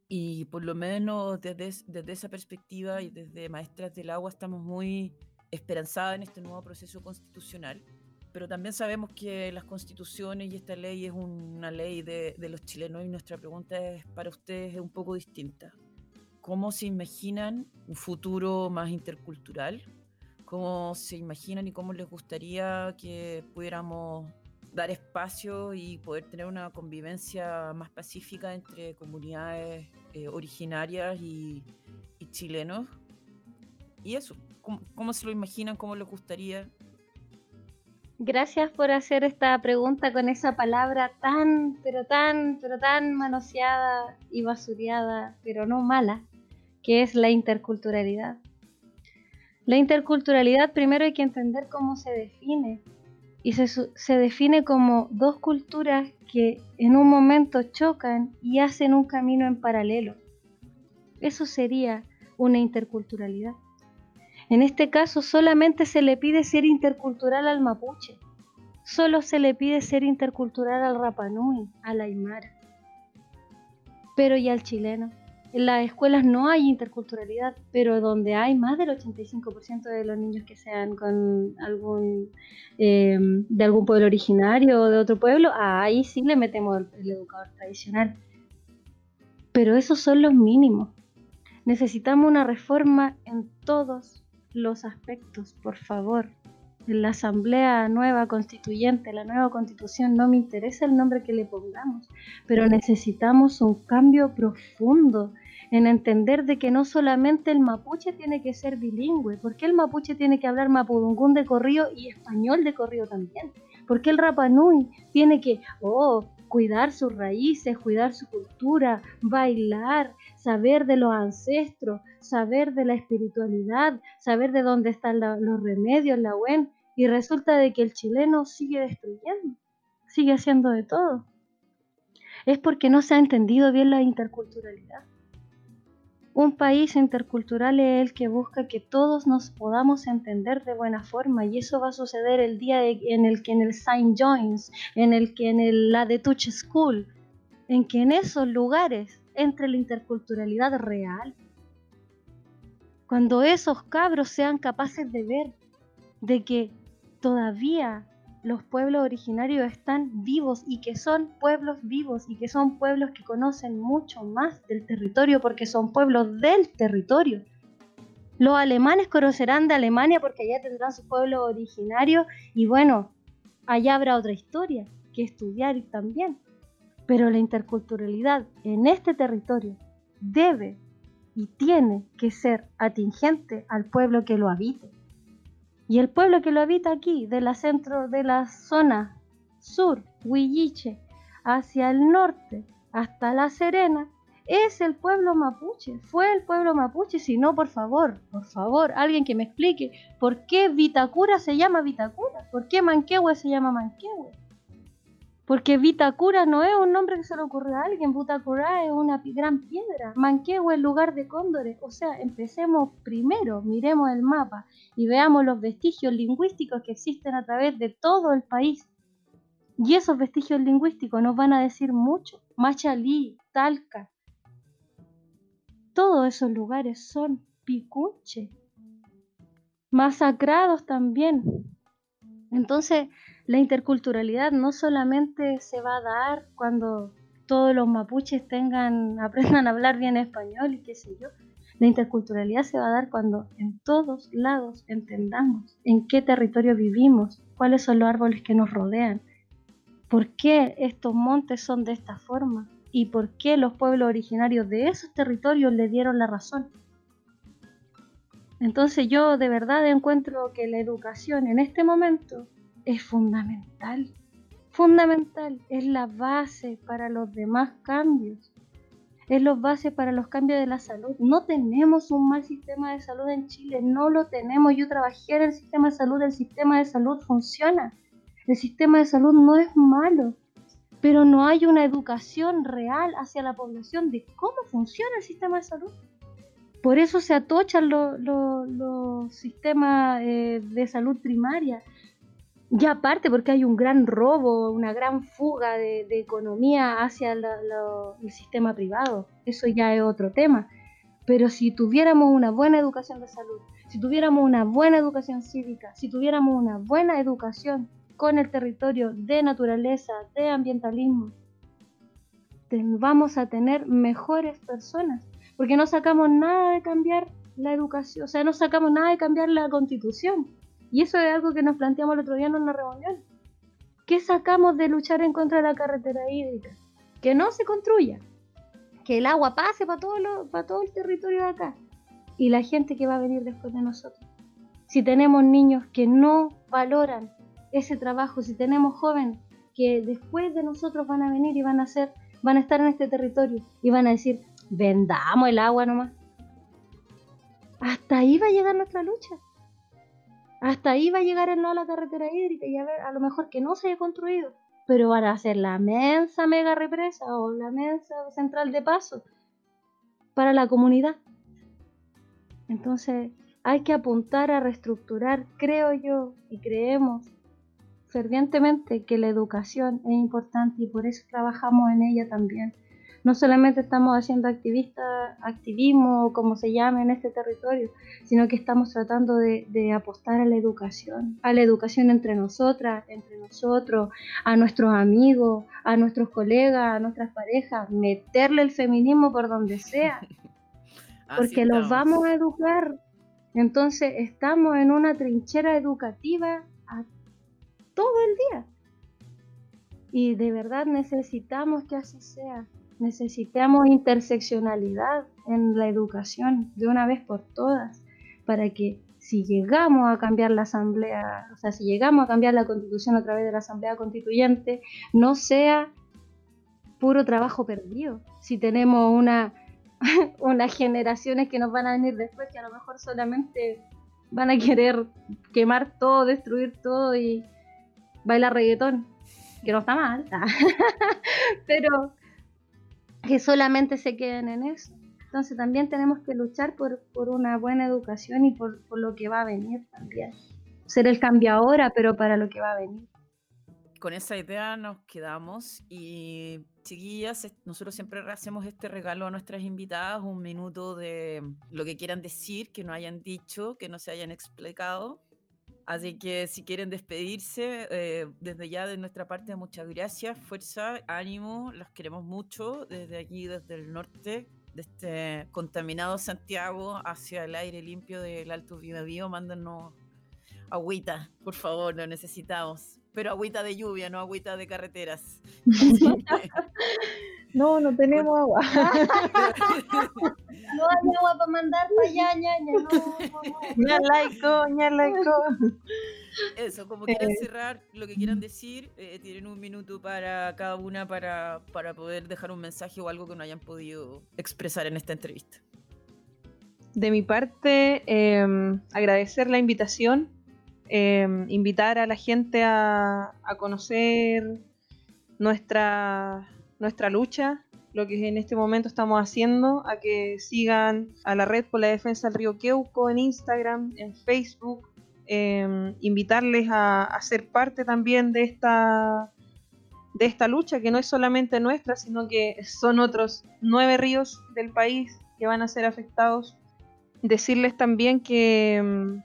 y por lo menos desde, desde esa perspectiva y desde Maestras del Agua estamos muy esperanzadas en este nuevo proceso constitucional. Pero también sabemos que las constituciones y esta ley es una ley de, de los chilenos y nuestra pregunta es para ustedes es un poco distinta cómo se imaginan un futuro más intercultural, cómo se imaginan y cómo les gustaría que pudiéramos dar espacio y poder tener una convivencia más pacífica entre comunidades eh, originarias y, chilenos. Y eso, ¿cómo, ¿cómo, se lo imaginan? ¿Cómo les gustaría? Gracias por hacer esta pregunta con esa palabra tan, pero tan, pero tan manoseada y basureada, pero no mala, que es la interculturalidad. La interculturalidad primero hay que entender cómo se define. Y se, se, define como dos culturas que en un momento chocan y hacen un camino en paralelo. Eso sería una interculturalidad. En este caso solamente se le pide ser intercultural al mapuche. Solo se le pide ser intercultural al rapanui, al aymara. Pero ¿y al chileno? En las escuelas no hay interculturalidad, pero donde hay más del 85% de los niños que sean con algún em, de algún pueblo originario o de otro pueblo, ahí sí le metemos el, educador tradicional. Pero esos son los mínimos. Necesitamos una reforma en todos los aspectos, por favor. En la asamblea nueva constituyente, la nueva constitución, no me interesa el nombre que le pongamos, pero necesitamos un cambio profundo en entender de que no solamente el mapuche tiene que ser bilingüe, porque el mapuche tiene que hablar mapudungún de corrido y español de corrido también, porque el rapanui tiene que, oh, cuidar sus raíces, cuidar su cultura, bailar, saber de los ancestros, saber de la espiritualidad, saber de dónde están los remedios, la UEN, y resulta de que el chileno sigue destruyendo, sigue haciendo de todo. Es porque no se ha entendido bien la interculturalidad. Un país intercultural es el que busca que todos nos podamos entender de buena forma y eso va a suceder el día en el que en el Saint Joins, en el que en el, la de Touch School, en que en esos lugares entre la interculturalidad real. Cuando esos cabros sean capaces de ver de que todavía los pueblos originarios están vivos y que son pueblos vivos y que son pueblos que conocen mucho más del territorio porque son pueblos del territorio. Los alemanes conocerán de Alemania porque allá tendrán su pueblo originario y bueno, allá habrá otra historia que estudiar también. Pero la interculturalidad en este territorio debe y tiene que ser atingente al pueblo que lo habite. Y el pueblo que lo habita aquí, de la centro de la zona sur, Huilliche, hacia el norte, hasta La Serena, es el pueblo mapuche, fue el pueblo mapuche, si no, por favor, por favor, alguien que me explique por qué Vitacura se llama Vitacura, por qué Manquehue se llama Manquehue. Porque Vitacura no es un nombre que se le ocurrió a alguien, Vitacura es una gran piedra, Manquehue es lugar de cóndores. O sea, empecemos primero, miremos el mapa y veamos los vestigios lingüísticos que existen a través de todo el país. Y esos vestigios lingüísticos nos van a decir mucho. Machalí, Talca, todos esos lugares son picunche, masacrados también. Entonces, la interculturalidad no solamente se va a dar cuando todos los mapuches tengan, aprendan a hablar bien español y qué sé yo. La interculturalidad se va a dar cuando en todos lados entendamos en qué territorio vivimos, cuáles son los árboles que nos rodean, por qué estos montes son de esta forma, y por qué los pueblos originarios de esos territorios le dieron la razón. Entonces yo de verdad encuentro que la educación en este momento es fundamental. Fundamental, es la base para los demás cambios. Es la base para los cambios de la salud. No tenemos un mal sistema de salud en Chile, no lo tenemos. Yo trabajé en el sistema de salud, el sistema de salud funciona. El sistema de salud no es malo, pero no hay una educación real hacia la población de cómo funciona el sistema de salud. Por eso se atochan los sistemas eh, de salud primaria. Ya aparte porque hay un gran robo, una gran fuga de, economía hacia el sistema privado. Eso ya es otro tema. Pero si tuviéramos una buena educación de salud, si tuviéramos una buena educación cívica, si tuviéramos una buena educación con el territorio de naturaleza, de ambientalismo, vamos a tener mejores personas porque no sacamos nada de cambiar la educación, o sea, no sacamos nada de cambiar la constitución. Y eso es algo que nos planteamos el otro día en una reunión. ¿Qué sacamos de luchar en contra de la carretera hídrica? Que no se construya, que el agua pase para todo, el territorio de acá y la gente que va a venir después de nosotros. Si tenemos niños que no valoran ese trabajo, si tenemos jóvenes que después de nosotros van a venir y van a ser, van a estar en este territorio y van a decir, vendamos el agua nomás. Hasta ahí va a llegar nuestra lucha. Hasta ahí va a llegar el no a la carretera hídrica y a ver, a lo mejor que no se haya construido, pero van a hacer la mensa mega represa o la mensa central de paso para la comunidad. Entonces hay que apuntar a reestructurar, creo yo, y creemos fervientemente que la educación es importante y por eso trabajamos en ella también no solamente estamos haciendo activista, activismo, como se llame en este territorio, sino que estamos tratando de, apostar a la educación, a la educación entre nosotras, entre nosotros, a nuestros amigos, a nuestros colegas, a nuestras parejas, meterle el feminismo por donde sea, porque los vamos a educar. Entonces estamos en una trinchera educativa todo el día. Y de verdad necesitamos que así sea. Necesitamos interseccionalidad en la educación de una vez por todas para que si llegamos a cambiar la asamblea, o sea, si llegamos a cambiar la constitución a través de la asamblea constituyente, no sea puro trabajo perdido. Si tenemos una, unas generaciones que nos van a venir después que a lo mejor solamente van a querer quemar todo, destruir todo y bailar reggaetón, que no está mal, pero que solamente se queden en eso. Entonces también tenemos que luchar por, una buena educación y por, lo que va a venir también. Ser el cambio ahora, pero para lo que va a venir. Con esa idea nos quedamos y chiquillas, nosotros siempre hacemos este regalo a nuestras invitadas, un minuto de lo que quieran decir, que no hayan dicho, que no se hayan explicado. Así que si quieren despedirse, eh, desde ya de nuestra parte, muchas gracias, fuerza, ánimo, las queremos mucho desde aquí, desde el norte, de este contaminado Santiago hacia el aire limpio del Alto Vivo, mándanos agüita, por favor, lo necesitamos. Pero agüita de lluvia, no agüita de carreteras. No, no tenemos agua. no hay agua para mandar para allá, ñaña. No, laico, laico. Eso, como quieran eh. cerrar, lo que quieran decir, eh, tienen un minuto para cada una para, para poder dejar un mensaje o algo que no hayan podido expresar en esta entrevista. De mi parte, em, agradecer la invitación, em, invitar a la gente a, a conocer nuestra nuestra lucha, lo que en este momento estamos haciendo, a que sigan a la Red por la Defensa del Río Queuco en Instagram, en Facebook, em, invitarles a, ser parte también de esta, de esta lucha, que no es solamente nuestra, sino que son otros nueve ríos del país que van a ser afectados. Decirles también que, em,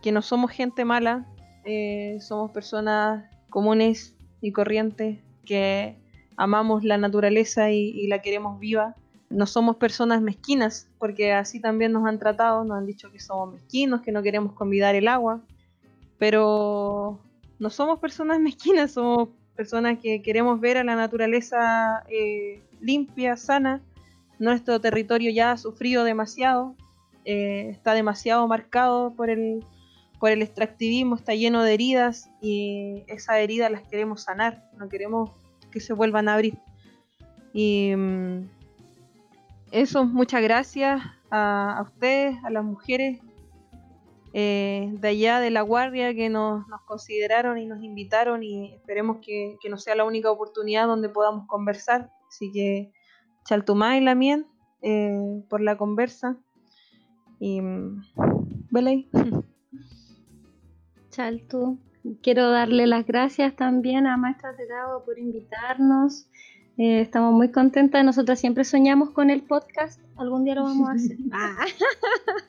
que no somos gente mala, eh, somos personas comunes y corrientes que amamos la naturaleza y, la queremos viva. No somos personas mezquinas, porque así también nos han tratado, nos han dicho que somos mezquinos, que no queremos convidar el agua, pero no somos personas mezquinas, somos personas que queremos ver a la naturaleza eh, limpia, sana. Nuestro territorio ya ha sufrido demasiado, eh, está demasiado marcado por el, por el extractivismo, está lleno de heridas y esas heridas las queremos sanar, no queremos que se vuelvan a abrir. Y mm, eso, muchas gracias a, ustedes, a las mujeres eh, de allá de la guardia que nos, consideraron y nos invitaron y esperemos que, no sea la única oportunidad donde podamos conversar. Así que Chaltumá y la mien eh, por la conversa. Y Belay. Chaltu, quiero darle las gracias también a Maestra Tegado por invitarnos. Eh, estamos muy contentas. Nosotras siempre soñamos con el podcast. Algún día lo vamos a hacer. Ah.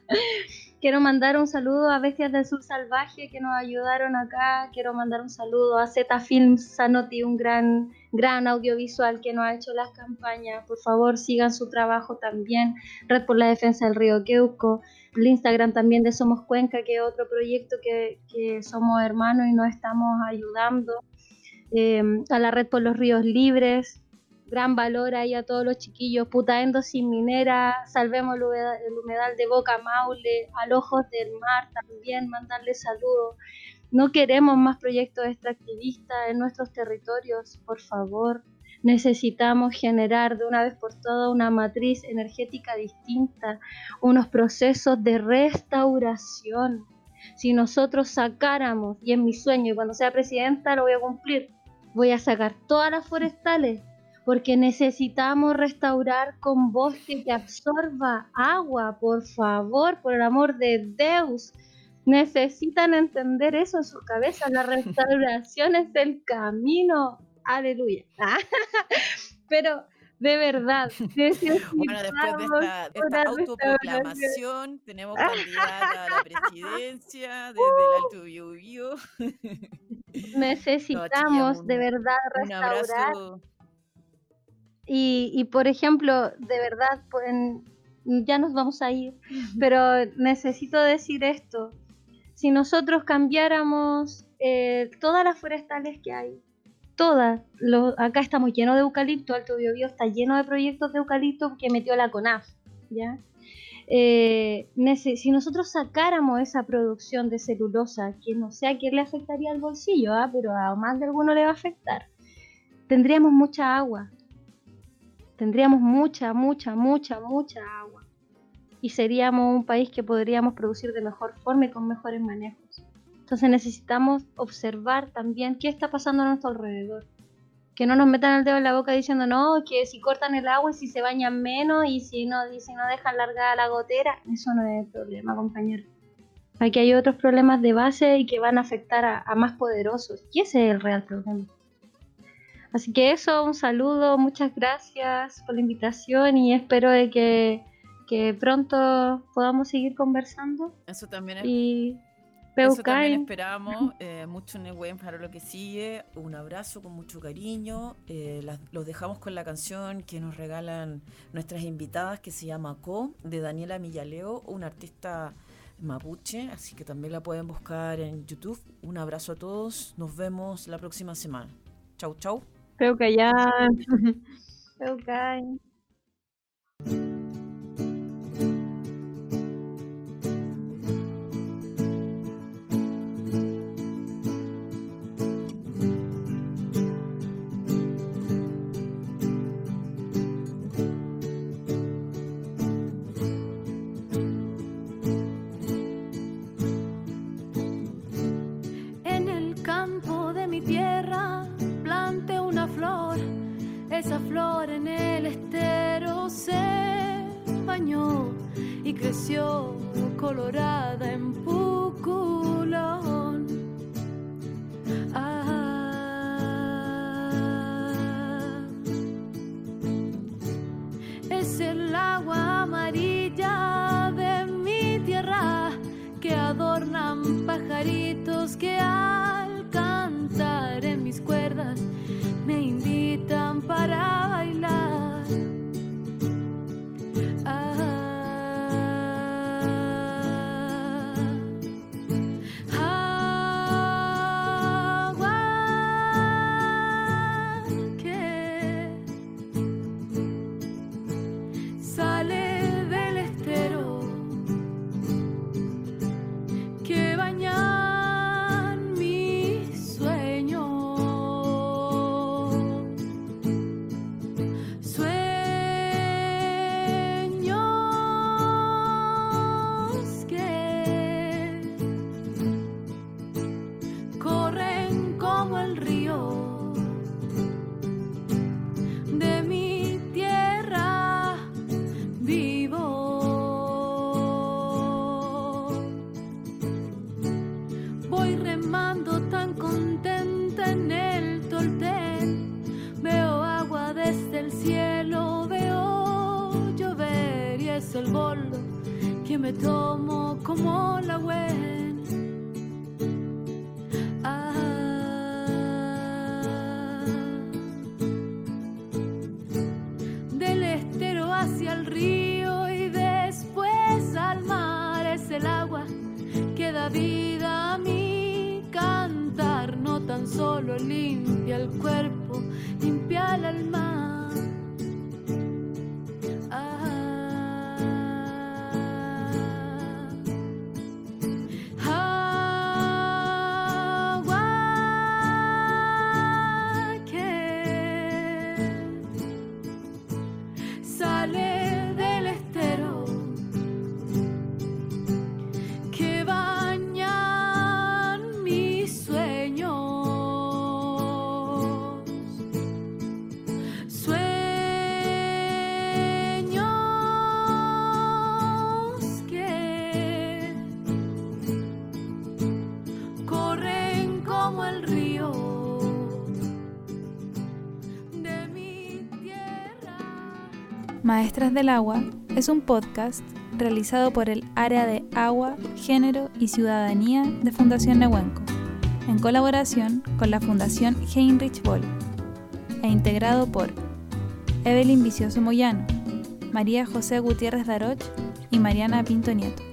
Quiero mandar un saludo a Bestias del Sur Salvaje que nos ayudaron acá. Quiero mandar un saludo a Z Films Sanoti, un gran, gran audiovisual que nos ha hecho las campañas. Por favor, sigan su trabajo también. Red por la Defensa del Río Queuco. El Instagram también de Somos Cuenca, que es otro proyecto que, somos hermanos y nos estamos ayudando. Eh, a la Red por los Ríos Libres gran valor ahí a todos los chiquillos, Putaendo sin minera, salvemos el humedal, de Boca Maule, al Ojos del Mar también, mandarle saludos. No queremos más proyectos extractivistas en nuestros territorios, por favor. Necesitamos generar de una vez por todas una matriz energética distinta, unos procesos de restauración. Si nosotros sacáramos, y es mi sueño, y cuando sea presidenta lo voy a cumplir, voy a sacar todas las forestales porque necesitamos restaurar con bosque que absorba agua, por favor, por el amor de Dios. Necesitan entender eso en su cabeza. La restauración es el camino. Aleluya. Pero de verdad. Bueno, después de esta, esta autoproclamación, tenemos candidata a la presidencia desde el Alto Biobío. Necesitamos no, un, de verdad restaurar. Y, y, por ejemplo, de verdad, ya nos vamos a ir, pero necesito decir esto. Si nosotros cambiáramos eh, todas las forestales que hay, todas, acá estamos llenos de eucalipto, Alto Biobío está lleno de proyectos de eucalipto que metió la CONAF, ¿ya? Eh, si nosotros sacáramos esa producción de celulosa, que no sé a quién le afectaría al bolsillo, ¿ah? pero a más de alguno le va a afectar, tendríamos mucha agua, tendríamos mucha, mucha, mucha, mucha agua. Y seríamos un país que podríamos producir de mejor forma y con mejores manejos. Entonces necesitamos observar también qué está pasando a nuestro alrededor. Que no nos metan el dedo en la boca diciendo, no, que si cortan el agua y si se bañan menos y si no, y si no dejan largada la gotera, eso no es el problema, compañero. Aquí hay otros problemas de base y que van a afectar a, a más poderosos. Y ese es el real problema. Así que eso, un saludo, muchas gracias por la invitación y espero de que, que pronto podamos seguir conversando. Eso también es. Y eso también esperamos. Eh, mucho Nehuen para lo que sigue. Un abrazo con mucho cariño. Eh, las, los dejamos con la canción que nos regalan nuestras invitadas que se llama Co, de Daniela Millaleo, una artista mapuche. Así que también la pueden buscar en YouTube. Un abrazo a todos. Nos vemos la próxima semana. Chau, chau. Peucayán. Peucay. Mis cuerdas me invitan para Maestras del Agua es un podcast realizado por el Área de Agua, Género y Ciudadanía de Fundación Nehuenco, en colaboración con la Fundación Heinrich Boll, e integrado por Evelyn Vicioso Moyano, María José Gutiérrez Daroch y Mariana Pinto Nieto.